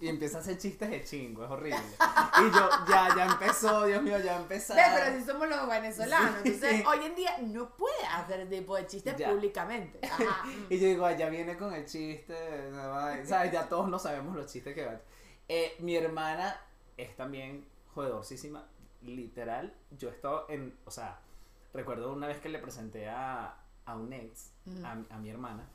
Y empieza a hacer chistes de chingo, es horrible. Y yo, ya, ya empezó, Dios mío, ya empezó. Pero así somos los venezolanos. Sí. Entonces, hoy en día no puedes hacer tipo de chistes públicamente. *laughs* Ajá. Y yo digo, "Ay, ya viene con el chiste, va", ¿sabes? Ya todos no sabemos los chistes que van. Eh, mi hermana es también jodedorcísima, literal. Yo he estado en, o sea, recuerdo una vez que le presenté a, a un ex, a, a mi hermana,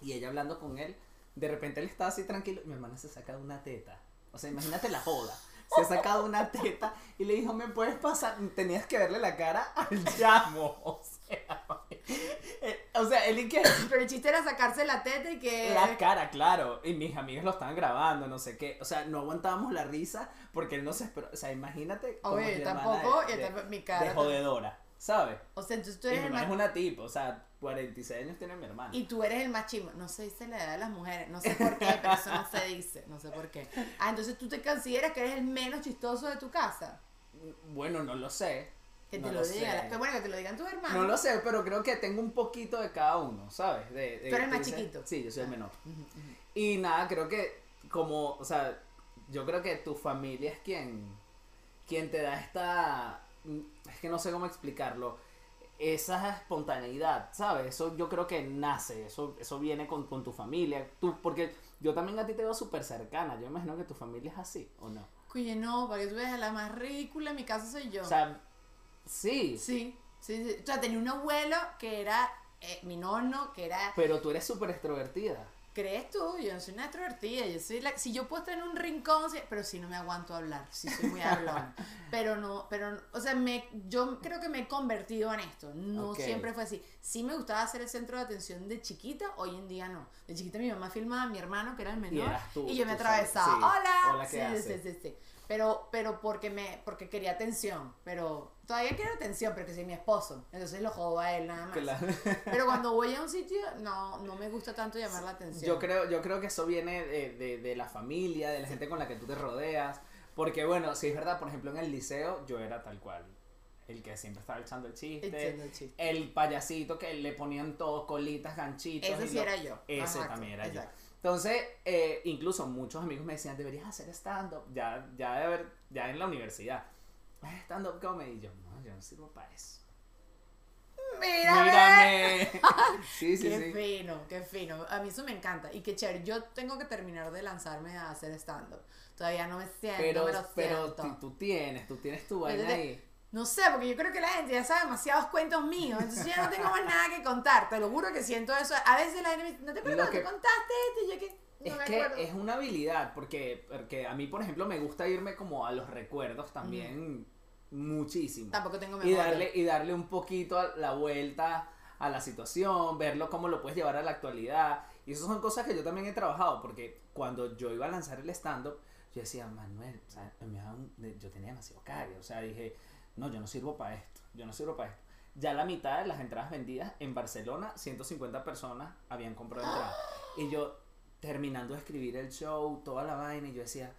y ella hablando con él, de repente él estaba así tranquilo, y mi hermana se saca una teta. O sea, imagínate la joda. Se ha sacado una teta y le dijo, ¿me puedes pasar? Tenías que verle la cara al llamo. *laughs* O sea, *laughs* eh, o sea él y que... Pero el chiste era sacarse la teta y que... La cara, claro. Y mis amigos lo estaban grabando, no sé qué. O sea, no aguantábamos la risa porque él no se esperó. O sea, imagínate. Oye, mi yo tampoco, de- de- mi cara De jodedora, ¿sabes? O sea, entonces tú Y mi eres el hermana más... es una tipo, o sea, 46 años tiene mi hermana. Y tú eres el más chimo. No se dice la edad de las mujeres. No sé por qué, pero eso no se dice. No sé por qué. Ah, entonces tú te consideras que eres el menos chistoso de tu casa. Bueno, no lo sé. Que no te lo, sé. digan. Bueno, que te lo digan tus hermanos. No lo sé, pero creo que tengo un poquito de cada uno, ¿sabes? De, de- Tú eres más chiquito. Sí, yo soy el menor. Y nada, creo que como, o sea, yo creo que tu familia es quien, quien te da esta, es que no sé cómo explicarlo, esa espontaneidad, ¿sabes? Eso yo creo que nace, eso, eso viene con, con tu familia, tú, porque yo también a ti te veo súper cercana, yo imagino que tu familia es así, ¿o no? Oye, no, para que tú veas la más ridícula en mi casa soy yo. O sea, sí, sí, sí, sí. O sea, tenía un abuelo que era eh, mi nono, que era pero tú eres súper extrovertida. ¿Crees tú? Yo no soy una extrovertida, yo soy la... Si yo puedo estar en un rincón, pero sí no me aguanto hablar, sí soy muy hablona. *laughs* pero no, pero, o sea, me, yo creo que me he convertido en esto, no siempre fue así. Sí me gustaba ser el centro de atención de chiquita, hoy en día no. De chiquita mi mamá filmaba a mi hermano, que era el menor, tú, y yo me atravesaba, sí. hola, Hola, ¿qué sí, sí, sí, sí. Pero, pero porque me, porque quería atención. Pero todavía quiero atención, pero que soy mi esposo. Entonces lo jodo a él nada más. Claro. Pero cuando *laughs* voy a un sitio, no, no me gusta tanto llamar la atención. Yo creo, yo creo que eso viene de, de, de la familia, de la gente con la que tú te rodeas. Porque bueno, si es verdad, por ejemplo en el liceo yo era tal cual. El que siempre estaba echando el chiste. El chiste. El payasito que le ponían todo colitas, ganchitos. Ese sí lo- era yo. Ese también era yo. Entonces, eh, incluso muchos amigos me decían, deberías hacer stand-up. Ya, ya de haber, ya en la universidad. "Ah, Stand-up comedy. Y yo, no, yo no sirvo para eso. Mírame. Mírame. *laughs* sí, sí, qué sí. fino, qué fino. A mí eso me encanta. Y qué chévere. Yo tengo que terminar de lanzarme a hacer stand-up. Todavía no me siento, Pero, me lo pero siento. tú, tienes, tú tienes tu vaina te- ahí. No sé, porque yo creo que la gente ya sabe demasiados cuentos míos. Entonces yo no tengo más nada que contar. Te lo juro que siento eso. A veces la gente me dice, ¿no te acuerdas que contaste esto? Y yo que no es me que acuerdo. es una habilidad, porque, porque a mí, por ejemplo, me gusta irme como a los recuerdos también muchísimo. Tampoco tengo Y memoria. darle, y darle un poquito a la vuelta a la situación, verlo cómo lo puedes llevar a la actualidad. Y esas son cosas que yo también he trabajado, porque cuando yo iba a lanzar el stand-up, yo decía, Manuel, o sea, yo tenía demasiado cague, o sea, dije, no, yo no sirvo para esto, yo no sirvo para esto. Ya la mitad de las entradas vendidas en Barcelona, 150 personas habían comprado entradas. Y yo, terminando de escribir el show, toda la vaina, y yo decía,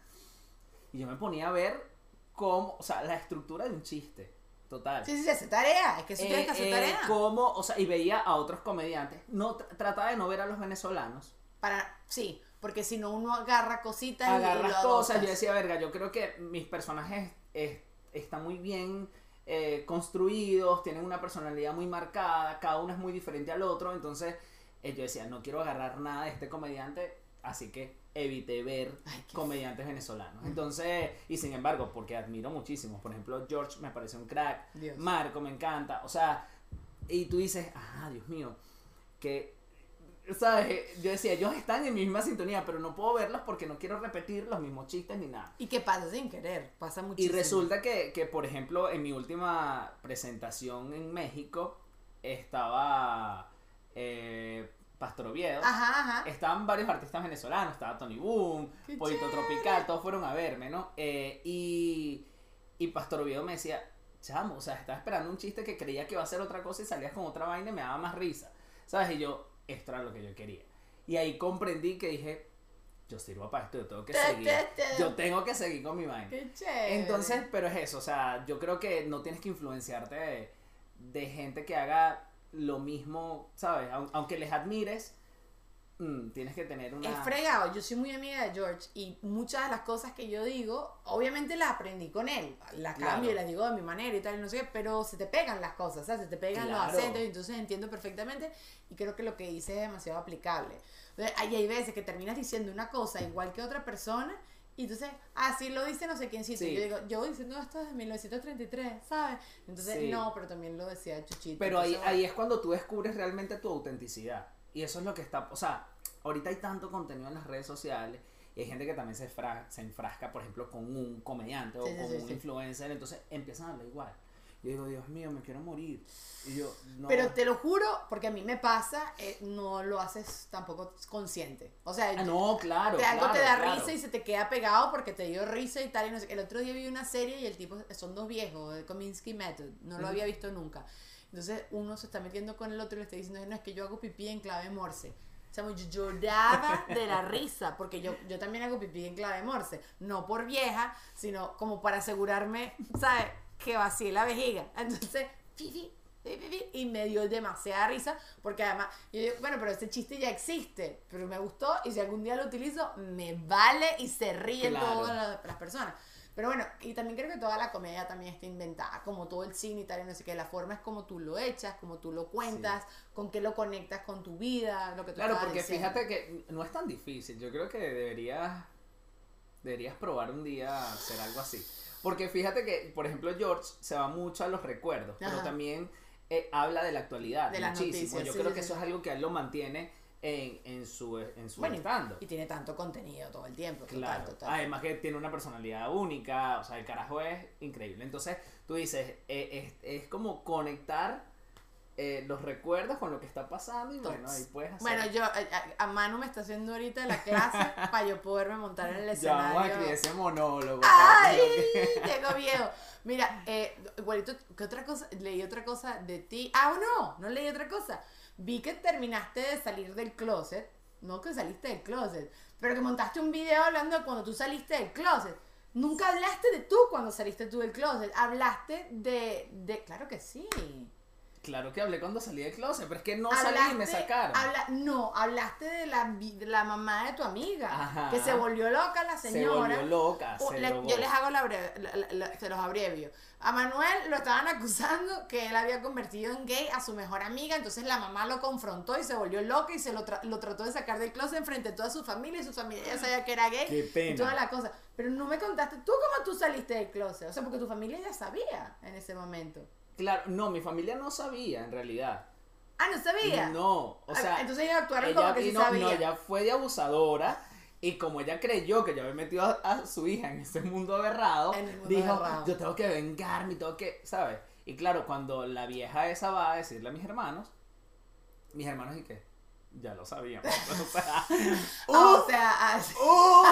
y yo me ponía a ver cómo, o sea, la estructura de un chiste, total. Sí, sí, sí, hace tarea. Es que eso Eh, tienes que hacer eh, tarea. cómo, o sea, y veía a otros comediantes. No, tr- trataba de no ver a los venezolanos. Para, sí, porque si no uno agarra cositas y- y Agarras lo cosas. Yo decía, verga, yo creo que mis personajes eh, están muy bien eh, construidos, tienen una personalidad muy marcada, cada uno es muy diferente al otro. Entonces, eh, yo decía, no quiero agarrar nada de este comediante, así que evité ver Ay, comediantes venezolanos. Entonces, y sin embargo, porque admiro muchísimo, por ejemplo, George me parece un crack, Dios. Marco me encanta, o sea, y tú dices, ah, Dios mío, que, ¿sabes? Yo decía, ellos están en mi misma sintonía, pero no puedo verlos porque no quiero repetir los mismos chistes ni nada. ¿Y qué pasa sin querer? Pasa Y muchísimo. resulta que, que, por ejemplo, en mi última presentación en México, estaba eh, Pastor Oviedo. Ajá, ajá. Estaban varios artistas venezolanos, estaba Tony Boom, ¡Qué Polito chévere! Tropical, todos fueron a verme, ¿no? Eh, y, y Pastor Oviedo me decía, chamo, o sea, estaba esperando un chiste que creía que iba a ser otra cosa y salías con otra vaina y me daba más risa, ¿sabes? Y yo, esto era lo que yo quería. Y ahí comprendí que dije, yo sirvo para esto, yo tengo que seguir. Yo tengo que seguir con mi vaina. Qué chévere. Entonces, pero es eso, o sea, yo creo que no tienes que influenciarte de, de gente que haga lo mismo, ¿sabes? Aun- Aunque les admires, mm, tienes que tener una... Es fregado, yo soy muy amiga de George y muchas de las cosas que yo digo, obviamente las aprendí con él, las Claro. cambio y las digo de mi manera y tal, y no sé qué, pero se te pegan las cosas, ¿sabes? Se te pegan Claro. los acentos y entonces entiendo perfectamente y creo que lo que dice es demasiado aplicable. Entonces, hay, hay veces que terminas diciendo una cosa igual que otra persona y entonces, así lo dice no sé quién sí. Yo digo, yo diciendo esto desde 1933, ¿sabes? Entonces, Sí. no, pero también lo decía Chuchito. Pero ahí, entonces, ahí es cuando tú descubres realmente tu autenticidad. Y eso es lo que está, o sea, ahorita hay tanto contenido en las redes sociales y hay gente que también se, fra- se enfrasca, por ejemplo, con un comediante o Sí, con sí, un influencer, entonces empiezan a hablar igual. Yo digo, Dios mío, me quiero morir. Y yo, no. Pero te lo juro, porque a mí me pasa, eh, no lo haces tampoco consciente. O sea, Ah, no, claro. te, algo claro, te da claro. risa y se te queda pegado porque te dio risa y tal. Y no sé. El otro día vi una serie y el tipo, son dos viejos, el Kominsky Method, no lo había visto nunca. Entonces uno se está metiendo con el otro y le está diciendo, no, es que yo hago pipí en clave morse. O sea, yo lloraba de la risa, porque yo, yo también hago pipí en clave morse. No por vieja, sino como para asegurarme, ¿sabes? Que vacíe la vejiga. *laughs* Entonces, y me dio demasiada risa, porque además, yo digo, bueno, pero este chiste ya existe, pero me gustó, y si algún día lo utilizo, me vale y se ríen Claro. todas las, personas. Pero bueno, y también creo que toda la comedia también está inventada, como todo el cine y tal, y no sé qué. La forma es como tú lo echas, como tú lo cuentas, con qué lo conectas con tu vida, lo que tú Claro, porque diciendo. fíjate que no es tan difícil. Yo creo que deberías deberías probar un día hacer algo así. Porque fíjate que, por ejemplo, George se va mucho a los recuerdos, pero también eh, habla de la actualidad De muchísimo. Yo sí, creo sí, que sí. eso es algo que él lo mantiene en, en su en su Bueno, y- tiene tanto contenido todo el tiempo. total, Claro. total. Además que tiene una personalidad única, o sea, el carajo es increíble. Entonces, tú dices, eh, es, es como conectar eh, los recuerdas con lo que está pasando y bueno, ahí puedes hacer. Bueno, yo, eh, a, a Manu me está haciendo ahorita la clase *laughs* para yo poderme montar en el ya escenario. vamos a ese monólogo. ¡Ay! Tengo miedo. *laughs* Mira, eh, igualito, ¿qué otra cosa? Leí otra cosa de ti. Ah, no, no leí otra cosa. Vi que terminaste de salir del closet. No que saliste del closet, pero que montaste un video hablando de cuando tú saliste del closet. Nunca hablaste de tú cuando saliste tú del closet. Hablaste de. de claro que sí. Claro que hablé cuando salí del closet, pero es que no salí y me sacaron. habla- no, hablaste de la, de la mamá de tu amiga. Ajá. Que se volvió loca la se señora. volvió loca, Uh, se le- yo les hago la, breve- la- la- la- se los abrevio. A Manuel lo estaban acusando que él había convertido en gay a su mejor amiga, entonces la mamá lo confrontó y se volvió loca y se lo, tra- lo trató de sacar del closet enfrente de toda su familia y su familia ya sabía que era gay Qué pena. y toda la cosa. Pero no me contaste tú cómo tú saliste del closet, o sea, porque tu familia ya sabía en ese momento. Claro, no, mi familia no sabía en realidad. Ah, no sabía. No, o Ah, sea, entonces ellos actuaron ella como que sí sabía. no, ella fue de abusadora y como ella creyó que yo había metido a, a su hija en ese mundo aberrado, mundo dijo, aberrado. yo tengo que vengarme, tengo que, ¿sabes? Y claro, cuando la vieja esa va a decirle a mis hermanos, mis hermanos y qué, ya lo sabíamos. *laughs* o sea, Ah, ¡uh! o sea, así. ¡uh!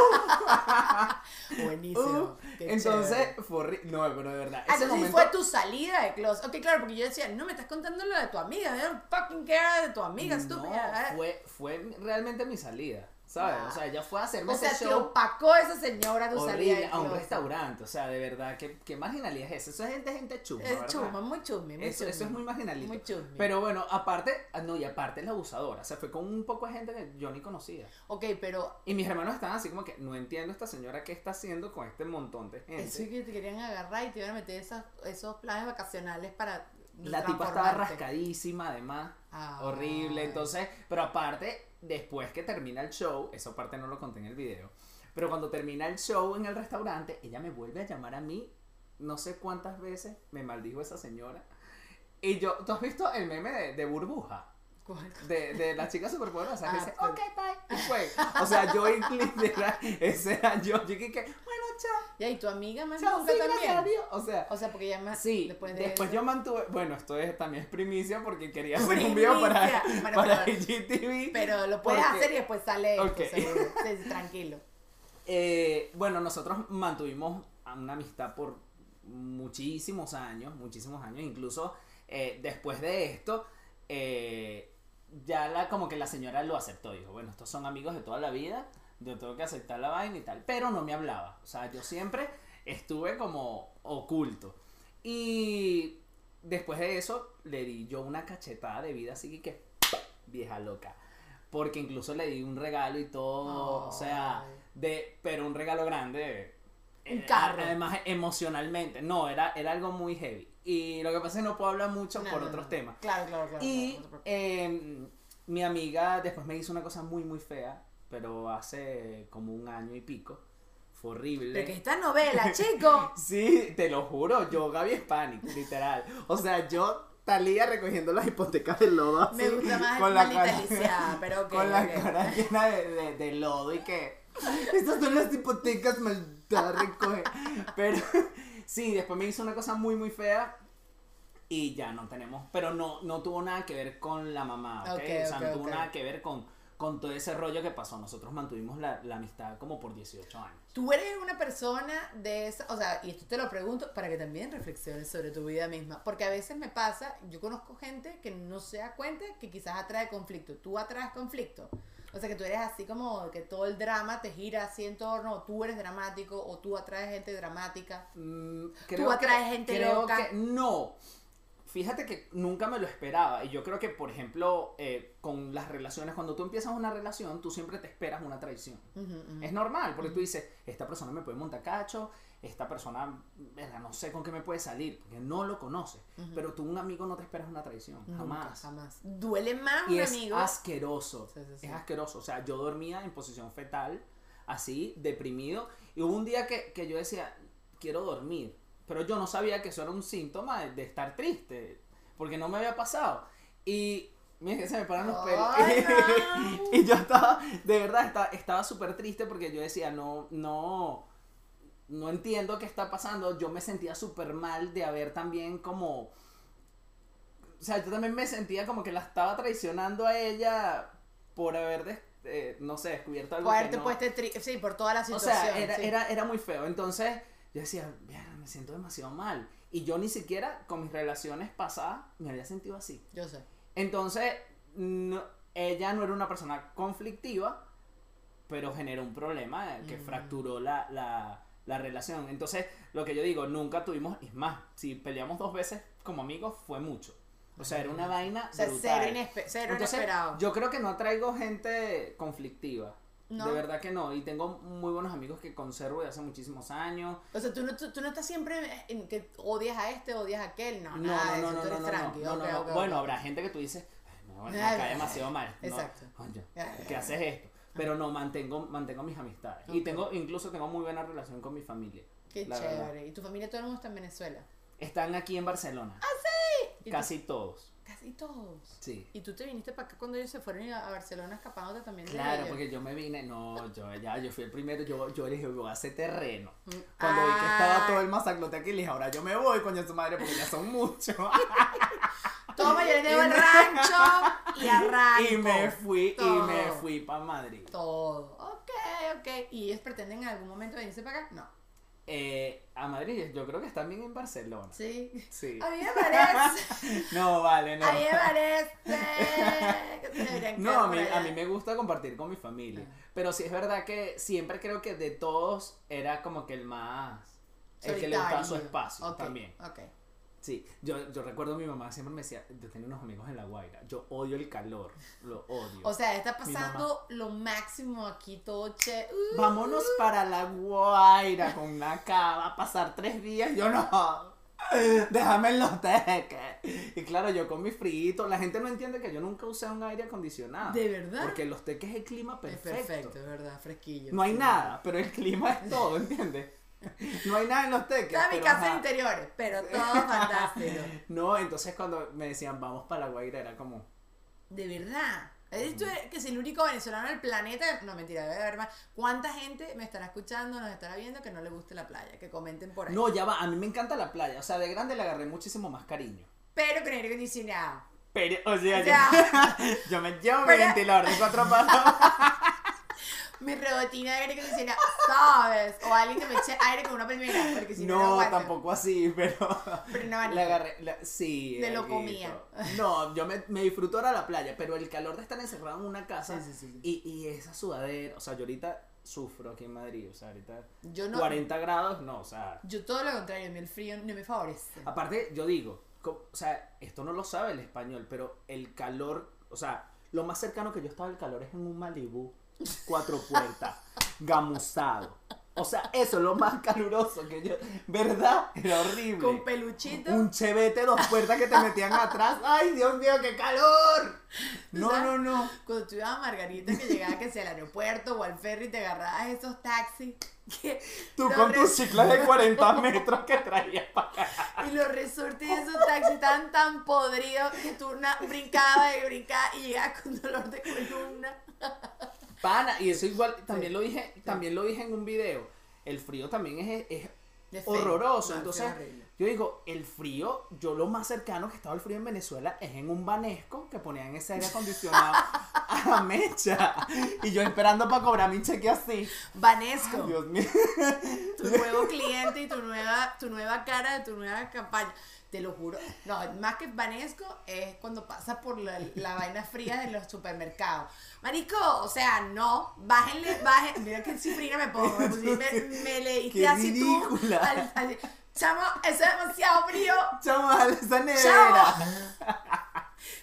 buenísimo. ¡uh! Entonces, fue No, pero de verdad. Ah, entonces momento- fue tu salida de closet. Ok, claro, porque yo decía, no me estás contando lo de tu amiga. I don't fucking care de tu amiga, No, estúpida. fue, fue realmente mi salida, ¿sabes? Ah. O sea, ella fue a hacerme O sea, ese te show opacó esa señora tu salida horrible de a un restaurante. O sea, de verdad, ¿qué, qué marginalidad es eso? Eso es gente, chuma, Es chuma, muy chusmi, muy Eso, eso es muy marginalito. Muy chusmi. Pero bueno, aparte, ah, no, y aparte es la abusadora. O sea, fue con un poco de gente que yo ni conocía. Ok, pero Y mis hermanos estaban así como que, no entiendo esta señora qué está haciendo con este montón de gente. eso es que te querían agarrar y te iban a meter esas, esos planes vacacionales para La tipa estaba rascadísima, además. Ay. Horrible. Entonces, pero aparte, después que termina el show, esa parte no lo conté en el video. Pero cuando termina el show en el restaurante, ella me vuelve a llamar a mí. No sé cuántas veces me maldijo esa señora. Y yo, ¿tú has visto el meme de, de burbuja? De, de la chica superpoderosa que Ah, dice, ok, bye. Y fue. O sea, yo *laughs* literal, ese era yo. Yo dije que, bueno, chao. Ya, y tu amiga más Chao, nunca sí, también. O sea, O sea, porque ya más Sí, después después, de eso- yo mantuve, bueno, esto es, también es primicia porque quería hacer un video para. Bueno, para pero- IGTV. Pero lo puedes porque, hacer y después sale esto, *laughs* tranquilo. eh, bueno, nosotros mantuvimos una amistad por muchísimos años, muchísimos años, incluso eh, después de esto, eh, ya la, como que la señora lo aceptó, dijo, bueno, estos son amigos de toda la vida, yo tengo que aceptar la vaina y tal, pero no me hablaba, o sea, yo siempre estuve como oculto. Y después de eso le di yo una cachetada de vida, así que vieja loca. Porque incluso le di un regalo y todo, o sea, de, pero un regalo grande. Un eh, carro. Además, emocionalmente. No, era, era algo muy heavy. Y lo que pasa es que no puedo hablar mucho No, por no, otros no. temas. Claro, claro, claro. Y claro, eh, mi amiga después me hizo una cosa muy, muy fea, pero hace como un año y pico. Fue horrible. Pero que esta novela, *laughs* chico. Sí, te lo juro, yo Gaby Hispanic, literal. O sea, yo Talía recogiendo las hipotecas de lodo así, Me gusta más con la cara- pero *laughs* ok, con la ok. cara llena de, de- de lodo y que estas son las hipotecas maldita recoge. *laughs* Pero sí, después me hizo una cosa muy muy fea y ya no tenemos, pero no no tuvo nada que ver con la mamá, ¿ok? Ok, o sea, ok, no tuvo ok. nada que ver con con todo ese rollo que pasó. Nosotros mantuvimos la, la amistad como por 18 años. Tú eres una persona de esa, o sea, y esto te lo pregunto para que también reflexiones sobre tu vida misma, porque a veces me pasa, yo conozco gente que no se da cuenta que quizás atrae conflicto, tú atraes conflicto, o sea que tú eres así como que todo el drama te gira así en torno, o tú eres dramático, o tú atraes gente dramática. Mm, Tú atraes gente creo loca. que- no. Fíjate que nunca me lo esperaba. Y yo creo que, por ejemplo, eh, con las relaciones, cuando tú empiezas una relación, tú siempre te esperas una traición. Es normal, porque tú dices, esta persona me puede montar cacho, esta persona, verga, no sé con qué me puede salir, porque no lo conoces. Pero tú, un amigo, no te esperas una traición, Nunca, jamás. jamás. Duele más Y un es amigo. asqueroso. Sí, sí, sí. Es asqueroso. O sea, yo dormía en posición fetal, así, deprimido. Y hubo un día que, que yo decía, quiero dormir. Pero yo no sabía que eso era un síntoma de, de estar triste. Porque no me había pasado. Y mira que se me paran los pelos. *laughs* Y yo estaba, de verdad, estaba estaba súper triste porque yo decía, no, no, no entiendo qué está pasando. Yo me sentía súper mal de haber también como o sea, yo también me sentía como que la estaba traicionando a ella por haber, des- eh, no sé, descubierto algo Por haberte no- puesto tri- sí, por toda la O situación. sea, era, sí. era, era muy feo. Entonces, yo decía, "Mierda, me siento demasiado mal. Y yo ni siquiera con mis relaciones pasadas me había sentido así. Yo sé. Entonces, no- ella no era una persona conflictiva, pero generó un problema que Mm. fracturó la, la, la relación. Entonces, lo que yo digo, nunca tuvimos, y es más, si peleamos dos veces como amigos, fue mucho. O sea, era una vaina. O sea, brutal. cero, inespe- cero Entonces, inesperado. yo creo que no traigo gente conflictiva. No. De verdad que no. Y tengo muy buenos amigos que conservo de hace muchísimos años. O sea, tú no, tú, tú no estás siempre en que odias a este, odias a aquel. No, No, nada no, eso, no, tú no, eres no, tranqui. no, no, ok, no. ok, Bueno, habrá gente que tú dices, "Ay, me, cae *laughs* demasiado mal. No, Exacto. ya, ¿qué haces esto? Pero no, mantengo, mantengo mis amistades. Y tengo, incluso tengo muy buena relación con mi familia. Qué chévere. verdad. Y tu familia todo el mundo está en Venezuela. Están aquí en Barcelona. ¿Ah, sí? ¿Y tú- Casi todos. Casi todos. Sí. Y tú te viniste para acá cuando ellos se fueron a Barcelona escapándote también de Claro, ellos? porque yo me vine, no, yo ya, yo fui el primero, yo, yo dije, voy a hacer terreno. Mm. Cuando vi que estaba Ah. todo el masaclote aquí, le dije, ahora yo me voy, coño su madre, porque ya son muchos. *laughs* Toma, yo le debo el rancho y arranco. y me fui, y me Todo. fui para Madrid. Todo. Ok, ok. ¿Y ellos pretenden en algún momento venirse para acá? No. Eh, a Madrid, yo creo que están bien en Barcelona. Sí. Sí. A mí me parece. *laughs* No, vale, no. A mí me parece. No, a mí, a mí me gusta compartir con mi familia. Ah. Pero sí es verdad que siempre creo que de todos era como que el más. El que le gustaba su Solitario. espacio Ok, también. Ok. Sí, yo, yo recuerdo a mi mamá siempre me decía, yo tenía unos amigos en La Guaira, yo odio el calor, lo odio. O sea, está pasando lo máximo aquí, todo che. uh, Vámonos para La Guaira con una cava a pasar tres días, yo no. Déjame en los teques. Y claro, yo con mi frito, la gente no entiende que yo nunca usé un aire acondicionado. ¿De verdad? Porque los teques es el clima Es perfecto. perfecto, es verdad, fresquillo. No hay nada, pero el clima es todo, ¿entiendes? *laughs* No hay nada en los teques. Toda mi casa de interiores, pero todo fantástico. *laughs* No, entonces cuando me decían vamos para La Guaira era como, De verdad. ¿Eres tú que si el único venezolano del planeta? No, mentira, debe haber más. ¿Cuánta gente me estará escuchando, nos estará viendo que no le guste la playa? Que comenten por ahí. no, ya va, a mí me encanta la playa, o sea, de grande le agarré muchísimo más cariño. Pero con acondicionado. Pero, o sea, O sea, yo, *laughs* yo me llevo mi ventilador de cuatro patas. Mi rebotina de aire acondicionado, ¿sabes? O alguien que me eche aire con una primera, porque si no, no, aguanto. tampoco así, pero. Pero no Le agarré, la- sí. Me lo comía. No, yo me, me disfruto ahora la playa, pero el calor de estar encerrado en una casa Sí, sí, sí. Y, y esa sudadera, o sea, yo ahorita sufro aquí en Madrid, o sea, ahorita Yo no. 40 grados, no, o sea, Yo todo lo contrario, a mí el frío no me favorece. aparte yo digo, o sea, esto no lo sabe el español, pero el calor, o sea, lo más cercano que yo estaba al calor es en un Malibú, cuatro puertas, gamuzado. O sea, eso es lo más caluroso que yo, ¿verdad? Era horrible. Con peluchito. un chevete dos puertas que te metían atrás. ¡Ay, Dios mío, qué calor! No, ¿Sabes? no, no. Cuando tú ibas a Margarita, que llegaba que sea al aeropuerto o al ferry, te agarrabas esos taxis. Que Tú con tus ciclas de 40 metros que traías para acá. *laughs* Y los resortes de esos taxis estaban tan podridos que tú brincabas y brincabas y llegabas con dolor de columna. *laughs* Pana, y eso igual, también lo dije, también lo dije en un video. El frío también es, es horroroso. No, Entonces, yo digo, el frío, yo lo más cercano que estaba el frío en Venezuela es en un banesco que ponían ese aire acondicionado *laughs* a mecha. Y yo esperando para cobrar mi cheque así. Vanesco, Dios mío. tu nuevo cliente y tu nueva, tu nueva cara de tu nueva campaña. Te lo juro. No, más que Vanesco es cuando pasas por la, la vaina fría de los supermercados. Marico, o sea, no, bájenle, bájenle. Mira qué cifrina me pongo. Me, me, leíste así ridícula. tú. al- al- Chamo, eso es demasiado frío. Chaval, esa nevera. Chamo.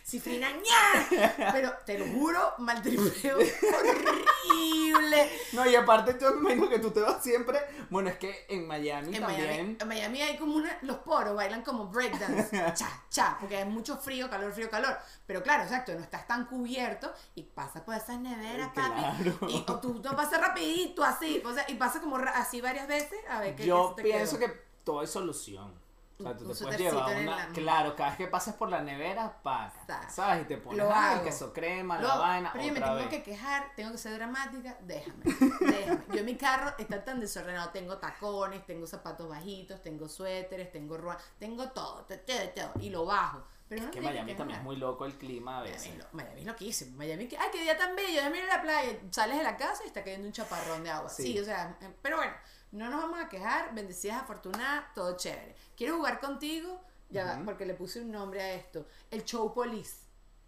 Cifrina, ña. Pero te lo juro, maltripeo horrible. No, y aparte yo imagino que tú te vas siempre. Bueno, es que en Miami En también. Miami, en Miami hay como una, los poros bailan como breakdance, *laughs* cha, cha, porque hay mucho frío, calor, frío, calor. Pero claro, exacto, no estás tan cubierto y pasas por esas neveras, papi. Claro. Y o tú, tú pasas rapidito así, o sea, y pasa como así varias veces a ver qué Yo pienso que todo hay solución. O sea, tú Un te puedes suétercito llevar en una. la- Claro, cada vez que pases por la nevera, paga. ¿Sabes? Y te pones Lo el queso crema, Lo- la vaina. pero yo me tengo vez. que quejar, tengo que ser dramática, déjame, déjame. Yo en mi carro está tan desordenado, tengo tacones, tengo zapatos bajitos, tengo suéteres, tengo ruanas, tengo todo, te- todo, y lo bajo. Pero no Que Miami también es muy loco el clima a veces. Miami, lo- Miami es loquísimo. Miami, ay, qué día tan bello, déjame ir a la playa. Sales de la casa y está cayendo un chaparrón de agua. Sí. Sí, o sea, eh, pero bueno, no nos vamos a quejar. Bendecidas, afortunadas, todo chévere. Quiero jugar contigo, ya va, Ujú. porque le puse un nombre a esto. El show police.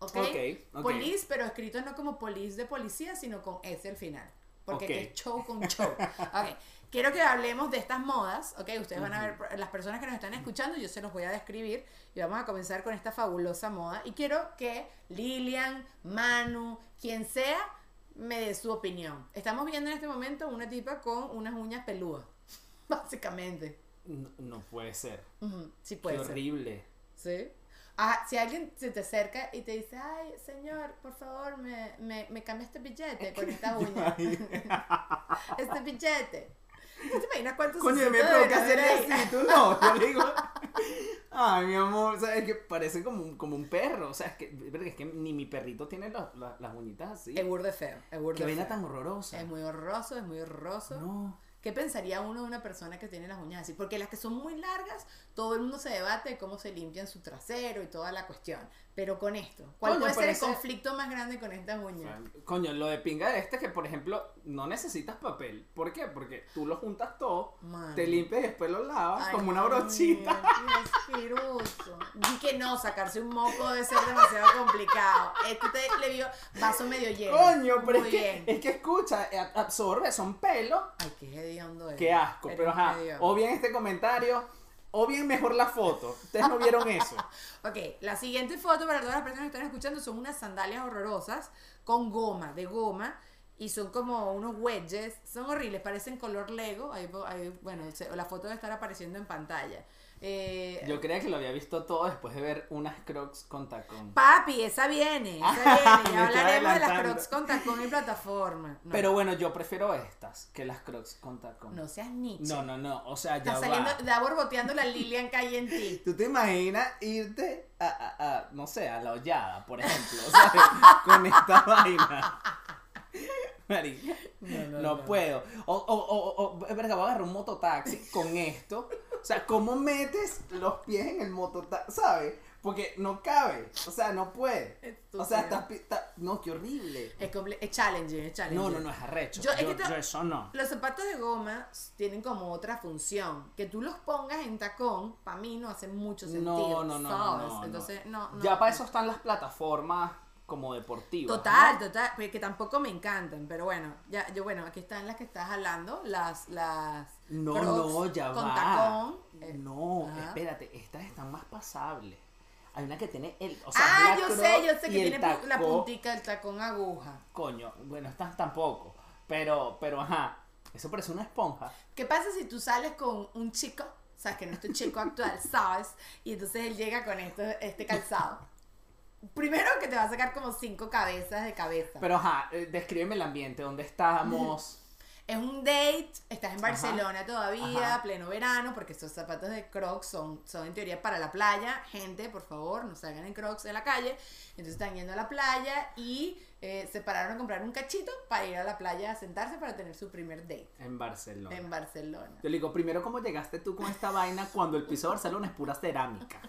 ¿Ok? Ok, ok. Police, pero escrito no como police de policía, sino con S al final. Porque Ok. que es show con show. Ok. Quiero que hablemos de estas modas, ¿ok? Ustedes van a ver, las personas que nos están escuchando, yo se los voy a describir y vamos a comenzar con esta fabulosa moda. Y quiero que Lilian, Manu, quien sea, me dé su opinión. Estamos viendo en este momento una tipa con unas uñas peludas, *laughs* básicamente. No, no puede ser. Ujú, Sí Qué puede ser. horrible. ¿Sí? Ah, si alguien se te acerca y te dice, ay, señor, por favor, me, me, me cambia este billete con esta *laughs* uña. *laughs* este billete. ¿Tú te imaginas cuántos Coño, me provoca ahí? así, tú no. Yo le digo, *laughs* ay, mi amor, o sea, es que parece como un, como un perro. O sea, es que, es que ni mi perrito tiene las- las- las uñitas así. Es burde feo, es burde Qué vaina tan horrorosa. Es muy horroroso, es muy horroroso. No. ¿Qué pensaría uno de una persona que tiene las uñas así? Porque las que son muy largas, todo el mundo se debate de cómo se limpian su trasero y toda la cuestión. Pero con esto, ¿cuál Coño, puede ser el conflicto más grande con estas uñas? Coño, lo de pinga de este es que, por ejemplo, no necesitas papel. ¿Por qué? Porque tú lo juntas todo, te limpias y después lo lavas Ay, como una brochita. qué asqueroso. Di que no, sacarse un moco debe ser demasiado complicado. Este te le vio vaso medio lleno. Coño, pero es que, es que escucha, eh, absorbe, son pelos. Ay, qué hediondo es. Qué asco. Pero ajá, o bien este comentario, o bien mejor la foto. Ustedes no vieron eso. *laughs* Ok, la siguiente foto para todas las personas que están escuchando son unas sandalias horrorosas con goma, de goma. Y son como unos wedges, son horribles, parecen color Lego. Ahí, ahí, bueno, la foto debe estar apareciendo en pantalla. Eh, Yo creía que lo había visto todo después de ver unas crocs con tacón. Papi, esa viene, esa *laughs* viene. Ya hablaremos de las crocs con tacón y plataforma. No, Pero bueno, yo prefiero estas que las crocs con tacón. no seas nicho. no, no, no, o sea, ya Está saliendo, está borboteando la Lilian Calle en ti. *laughs* ¿Tú te imaginas irte a, a- a, no sé, a la hollada, por ejemplo, *laughs* ¿sabes? con esta vaina? Marica, no, puedo. O, o, o, o, es verdad, voy a agarrar un mototaxi con esto. O sea, ¿cómo metes los pies en el mototaxi? ¿Sabes? Porque no cabe. O sea, no puede. O sea, estás... pi- está- No, qué horrible. Es, es challenging, es challenging. No, no, no, es arrecho. Yo- Yo, es que te- yo eso no. Los zapatos de goma tienen como otra función. Que tú los pongas en tacón, para mí no hace mucho sentido. no, no, ¿sabes? no, no, Entonces, no. no. Ya para eso están las plataformas como deportivas. Total, total, pero que tampoco me encantan, pero bueno, ya, yo bueno, aquí están las que estás hablando, las, las No, Crocs no, ya con va. tacón. eh, No, ajá. espérate, estas están más pasables. Hay una que tiene el. O sea, ah, la yo sé, yo sé que tiene la puntica, el tacón aguja. Coño, bueno, estas tampoco. Pero, pero ajá. Eso parece una esponja. ¿Qué pasa si tú sales con un chico, sabes que no es tu chico actual, *laughs* sabes? Y entonces él llega con esto, este calzado. Primero que te va a sacar como cinco cabezas de cabeza. Pero ajá, eh, descríbeme el ambiente, dónde estamos. *laughs* Es un date, estás en Ajá. Barcelona todavía, Ajá. pleno verano, porque estos zapatos de Crocs son, son en teoría para la playa. Gente, por favor, no salgan en Crocs en la calle. Entonces están yendo a la playa y eh, se pararon a comprar un cachito para ir a la playa a sentarse para tener su primer date En Barcelona. en Barcelona. Yo le digo, primero, ¿cómo llegaste tú con esta vaina cuando el piso de Barcelona es pura cerámica?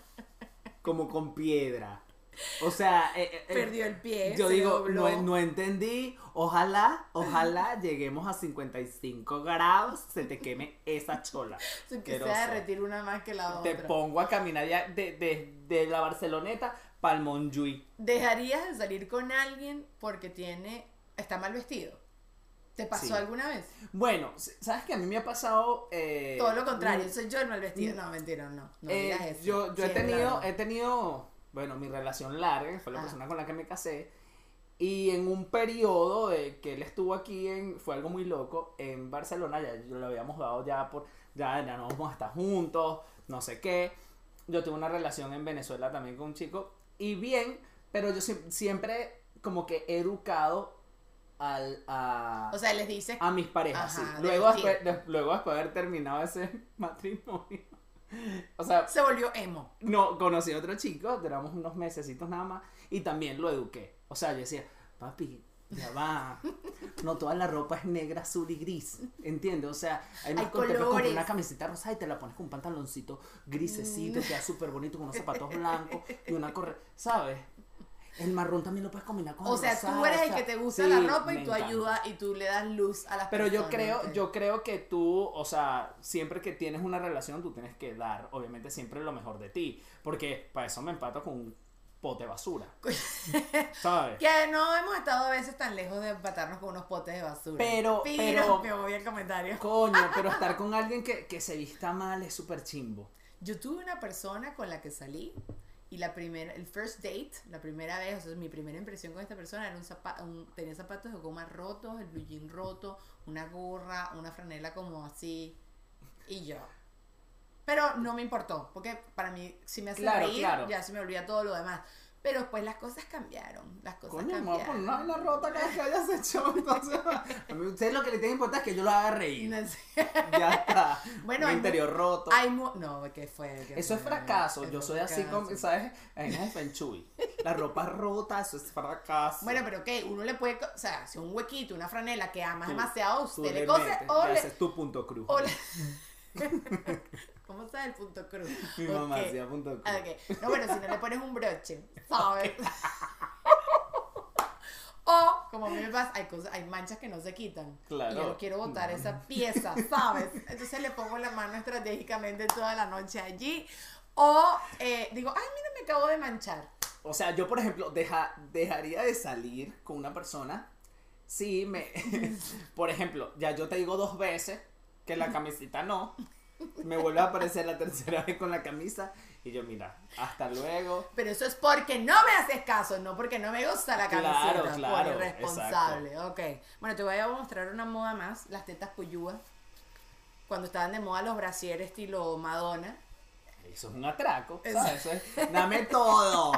Como con piedra. *laughs* O sea, eh, eh, eh, Perdió el pie. Yo digo, no, no entendí. Ojalá, ojalá *laughs* lleguemos a 55 grados, se te queme esa chola. *laughs* Se que se asqueroso. derretir una más que la Te otra. pongo a caminar ya de, de, de la Barceloneta para el. ¿Dejarías de salir con alguien porque tiene está mal vestido? ¿Te pasó Sí. alguna vez? Bueno, ¿sabes que A mí me ha pasado... eh, Todo lo contrario, mm, soy yo el mal vestido. No, mentira, no. No eh, digas eso. yo yo Sí, he tenido, he tenido, bueno, mi relación larga, fue la Ah. persona con la que me casé. Y en un periodo de que él estuvo aquí, en, fue algo muy loco, en Barcelona, ya lo habíamos dado ya por, ya, ya no vamos a estar juntos, no sé qué. Yo tuve una relación en Venezuela también con un chico, y bien, pero yo sie- siempre como que he educado al, a, O sea, les dices. a mis parejas, Ajá, sí. Luego después, de- luego después de haber terminado ese *laughs* matrimonio. O sea, Se volvió emo. no, conocí a otro chico, duramos unos mesecitos nada más, y también lo eduqué. O sea, yo decía, papi, Ya va. No toda la ropa es negra, azul y gris. ¿Entiendes? O sea, hay más Hay con- una camiseta rosa y te la pones con un pantaloncito grisecito, queda súper bonito, con unos zapatos blancos y una correa. ¿Sabes? El marrón también lo puedes combinar con O el sea, rosado, tú eres o el que te gusta sí, la ropa y me tú encanta. ayudas y tú le das luz a las Pero yo personas. creo, ok. yo creo que tú, o sea, siempre que tienes una relación, tú tienes que dar, obviamente, siempre lo mejor de ti. Porque para eso me empato con un pote de basura. *laughs* ¿Sabes? Que no hemos estado a veces tan lejos de empatarnos con unos potes de basura. Pero- pero- *laughs* me voy al comentario. Coño, pero *laughs* estar con alguien que, que se vista mal es súper chimbo. Yo tuve una persona con la que salí y la primera, el first date, la primera vez, o sea, mi primera impresión con esta persona era un zapato, tenía zapatos de goma rotos, el blue jean roto, una gorra, una franela como así y yo. Pero no me importó, porque para mí si me hace Claro, reír, claro. ya se me olvida todo lo demás. Pero pues las cosas cambiaron, las cosas Coño, a cambiaron. poner una vaina rota que hayas *laughs* hecho. Entonces, a mí, ustedes lo que le tiene que importar es que yo lo haga reír. No sé. Ya está. *laughs* Bueno, Mi interior roto. Hay no, ¿qué fue? ¿Qué Eso es fracaso. Yo es soy así como, ¿sabes? En el Feng Shui. La ropa rota, eso es fracaso. Bueno, pero ¿qué? Uno le puede, o sea, si un huequito, una franela que amas Tú- demasiado, Tú usted le cose o le le... haces tu punto cruz. o le- *laughs* ¿Cómo está el punto cruz? Mi mamá Ok. hacía punto cruz. Ah, ok. No, bueno, si no le pones un broche, ¿sabes? *laughs* o, como a mí me pasa, hay, cosas, hay manchas que no se quitan. Claro. Y yo quiero botar No. esa pieza, ¿sabes? Entonces le pongo la mano estratégicamente toda la noche allí. O eh, digo, ay, mira, me acabo de manchar. O sea, yo, por ejemplo, deja, dejaría de salir con una persona si me. *laughs* por ejemplo, ya yo te digo dos veces que la camisita no. Me vuelve a aparecer la tercera vez con la camisa. Y yo, mira, hasta luego. Pero eso es porque no me haces caso, no porque no me gusta la Claro, camiseta. claro, por irresponsable. Ok. Bueno, te voy a mostrar una moda más, las tetas puyúas. Cuando estaban de moda los brasieres estilo Madonna. Eso es un atraco. Eso es, dame todo.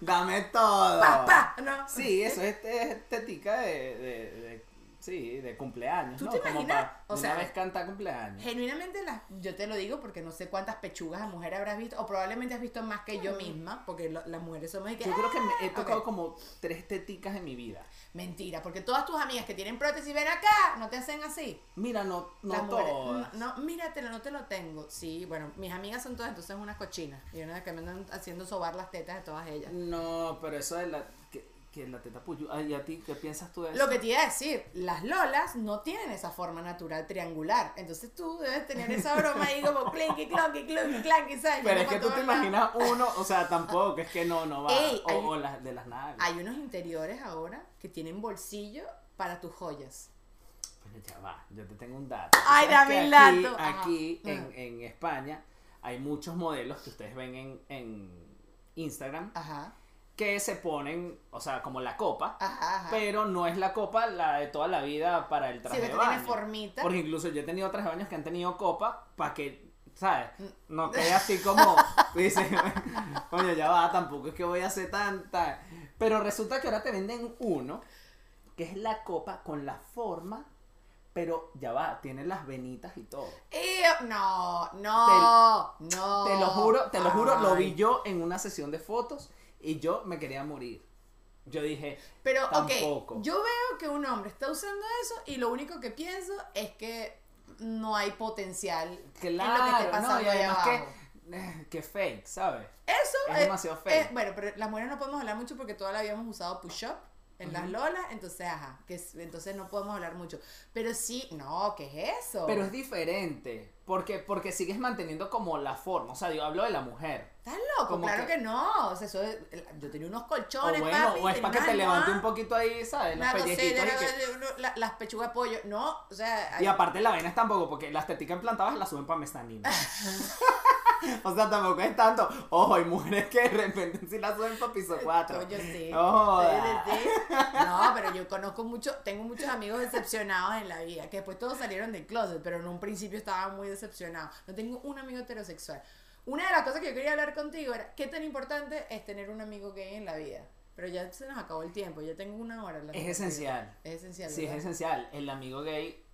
Dame todo. *laughs* ¡Pa, pa! ¿No? Sí, eso es tetica de, de, de- sí, de cumpleaños. ¿Tú ¿no? te Como imaginas? O sea, una vez canta cumpleaños. Genuinamente, las, yo te lo digo porque no sé cuántas pechugas de mujer habrás visto, o probablemente has visto más que yo misma, porque lo- las mujeres somos de que, Yo creo que me he "Ah", tocado como tres teticas en mi vida. Mentira, porque todas tus amigas que tienen prótesis, ven acá, no te hacen así. Mira, no, no Las mujeres, todas. No, no, míratelo, no te lo tengo. Sí, bueno, mis amigas son todas entonces unas cochinas. Y una que me andan haciendo sobar las tetas de todas ellas. No, pero eso de la. Que, que la teta puyu. Ay, ¿y a ti qué piensas tú de eso? Lo que te iba a decir, las lolas no tienen esa forma natural triangular. Entonces tú debes tener esa broma ahí como clinky, clonky, clonky, clanky, ¿sabes? Pero es que tú te imaginas uno, o sea, tampoco, es que no, no va. Ey, o hay- o las de las nalgas. Hay unos interiores ahora que tienen bolsillo para tus joyas. Pero ya va, yo te tengo un dato. ¿Tú Ay, dame aquí- dato. Aquí en España hay muchos modelos que ustedes ven en, en Instagram Ajá, que se ponen, o sea, como la copa, ajá, ajá. pero no es la copa la de toda la vida para el traje de tiene baño. formita. Porque incluso yo he tenido trajes de baños que han tenido copa para que, ¿sabes? Mm. No *laughs* quede así como, tú dices, *laughs* coño, ya va, tampoco es que voy a hacer tanta. Pero resulta que ahora te venden uno, que es la copa con la forma, pero ya va, tiene las venitas y todo. Ew, no, no, no. Te lo juro, te lo juro, lo vi yo en una sesión de fotos y yo me quería morir. Yo dije, Pero, Tampoco. ok, yo veo que un hombre está usando eso y lo único que pienso es que no hay potencial claro, en lo que no, y además abajo. que, eh, que fake, ¿sabes? Eso es eh, demasiado feo. eh, bueno, pero las mujeres no podemos hablar mucho porque toda la hemos usado push-up en las lolas, entonces, ajá, que es- entonces no podemos hablar mucho. Pero sí, no, ¿qué es eso? Pero es diferente, porque, porque sigues manteniendo como la forma, o sea, yo hablo de la mujer. ¿Estás loco? como Claro que- que, no. O sea, eso es- yo tenía unos O colchones, bueno, papi, o es para que te levante un poquito ahí, ¿sabes? Los roseta, y, que- la- las pechugas de pollo. No, o sea... hay- y aparte la vaina es tampoco, porque las teticas implantadas las suben para mestanina. *laughs* *laughs* o sea, tampoco es tanto. Ojo, hay mujeres que de repente sí las suben para piso 4. Coño, sí. No joda. Sí, sí, sí. No, pero yo conozco mucho, tengo muchos amigos decepcionados en la vida, que después todos salieron del closet, pero en un principio estaban muy decepcionados. No tengo un amigo heterosexual. Una de las cosas que yo quería hablar contigo era qué tan importante es tener un amigo gay en la vida. Pero ya se nos acabó el tiempo, ya tengo una hora. Es esencial. Es esencial. Sí, es esencial. El amigo gay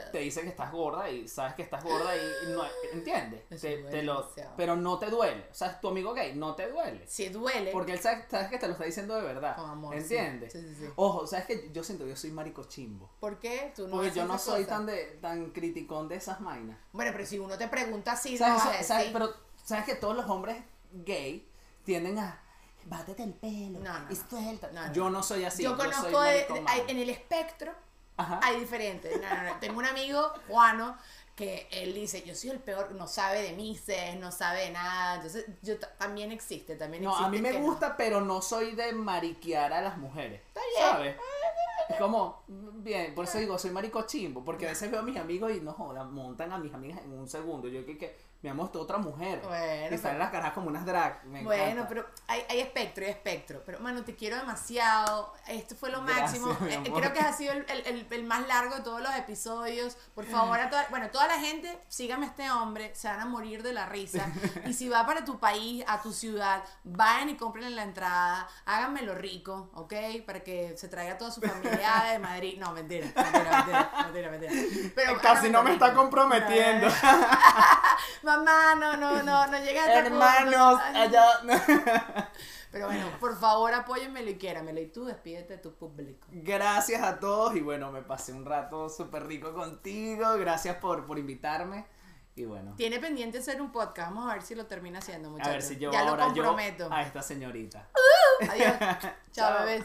te dice que estás gorda y sabes que estás gorda y no entiendes te, te lo pero no te duele. O sea tu amigo gay no te duele. Si duele. porque él sabe, sabes que te lo está diciendo de verdad Con amor, entiendes Sí, sí, sí. ojo sabes que yo siento que yo soy marico chimbo. ¿Por qué? Tú no porque yo no soy tan de tan criticón de esas vainas. Bueno, pero si uno te pregunta así, ¿Sabes, no pero sabes que todos los hombres gay tienden a bátete el pelo No, no, y suelta yo no. soy así yo conozco de- hay- en el espectro Ajá. hay diferentes. No, no, no. Tengo un amigo, Juano, que él dice, yo soy el peor, no sabe de mises, no sabe de nada. Entonces, yo ta- también existe, también No, a mí me no. gusta, pero no soy de mariquear a las mujeres. bien. ¿Sabes? Es como, bien, por eso digo, soy marico chimbo, porque a veces veo a mis amigos y no jodan, montan a mis amigas en un segundo. Yo que, que me amo esta otra mujer. Bueno, y salen las caras como unas drag. Me Bueno, encanta. pero hay, hay espectro, hay espectro. Pero, mano, te quiero demasiado. Esto fue lo Gracias, máximo. Eh, amor. Creo que ha sido el, el- el- más largo de todos los episodios. Por favor, a toda, bueno, toda la gente, sígame a este hombre. Se van a morir de la risa. *laughs* Y si va para tu país, a tu ciudad, vayan y compren la entrada. Háganmelo rico, ¿ok? Para que se traiga toda su familia de Madrid. No, mentira, mentira, mentira, mentira, mentira. Pero Casi no me está comprometiendo. *laughs* Mamá, no, no, no, no llegué a. Hermanos, allá. *laughs* Pero bueno, por favor apóyenmelo y quiéramelo. Y tú despídete de tu público. Gracias a todos y bueno, me pasé un rato súper rico contigo. Gracias por, por invitarme. Y bueno, Tiene pendiente hacer un podcast. Vamos a ver si lo termina haciendo, a muchachos. ver si yo ya ahora lo yo comprometo. a esta señorita. Adiós. *laughs* Chao. bebés.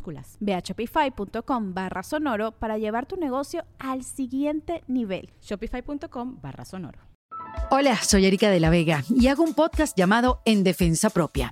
Ve a shopify.com barra sonoro para llevar tu negocio al siguiente nivel. Shopify.com barra sonoro. Hola, soy Erika de la Vega y hago un podcast llamado En Defensa Propia,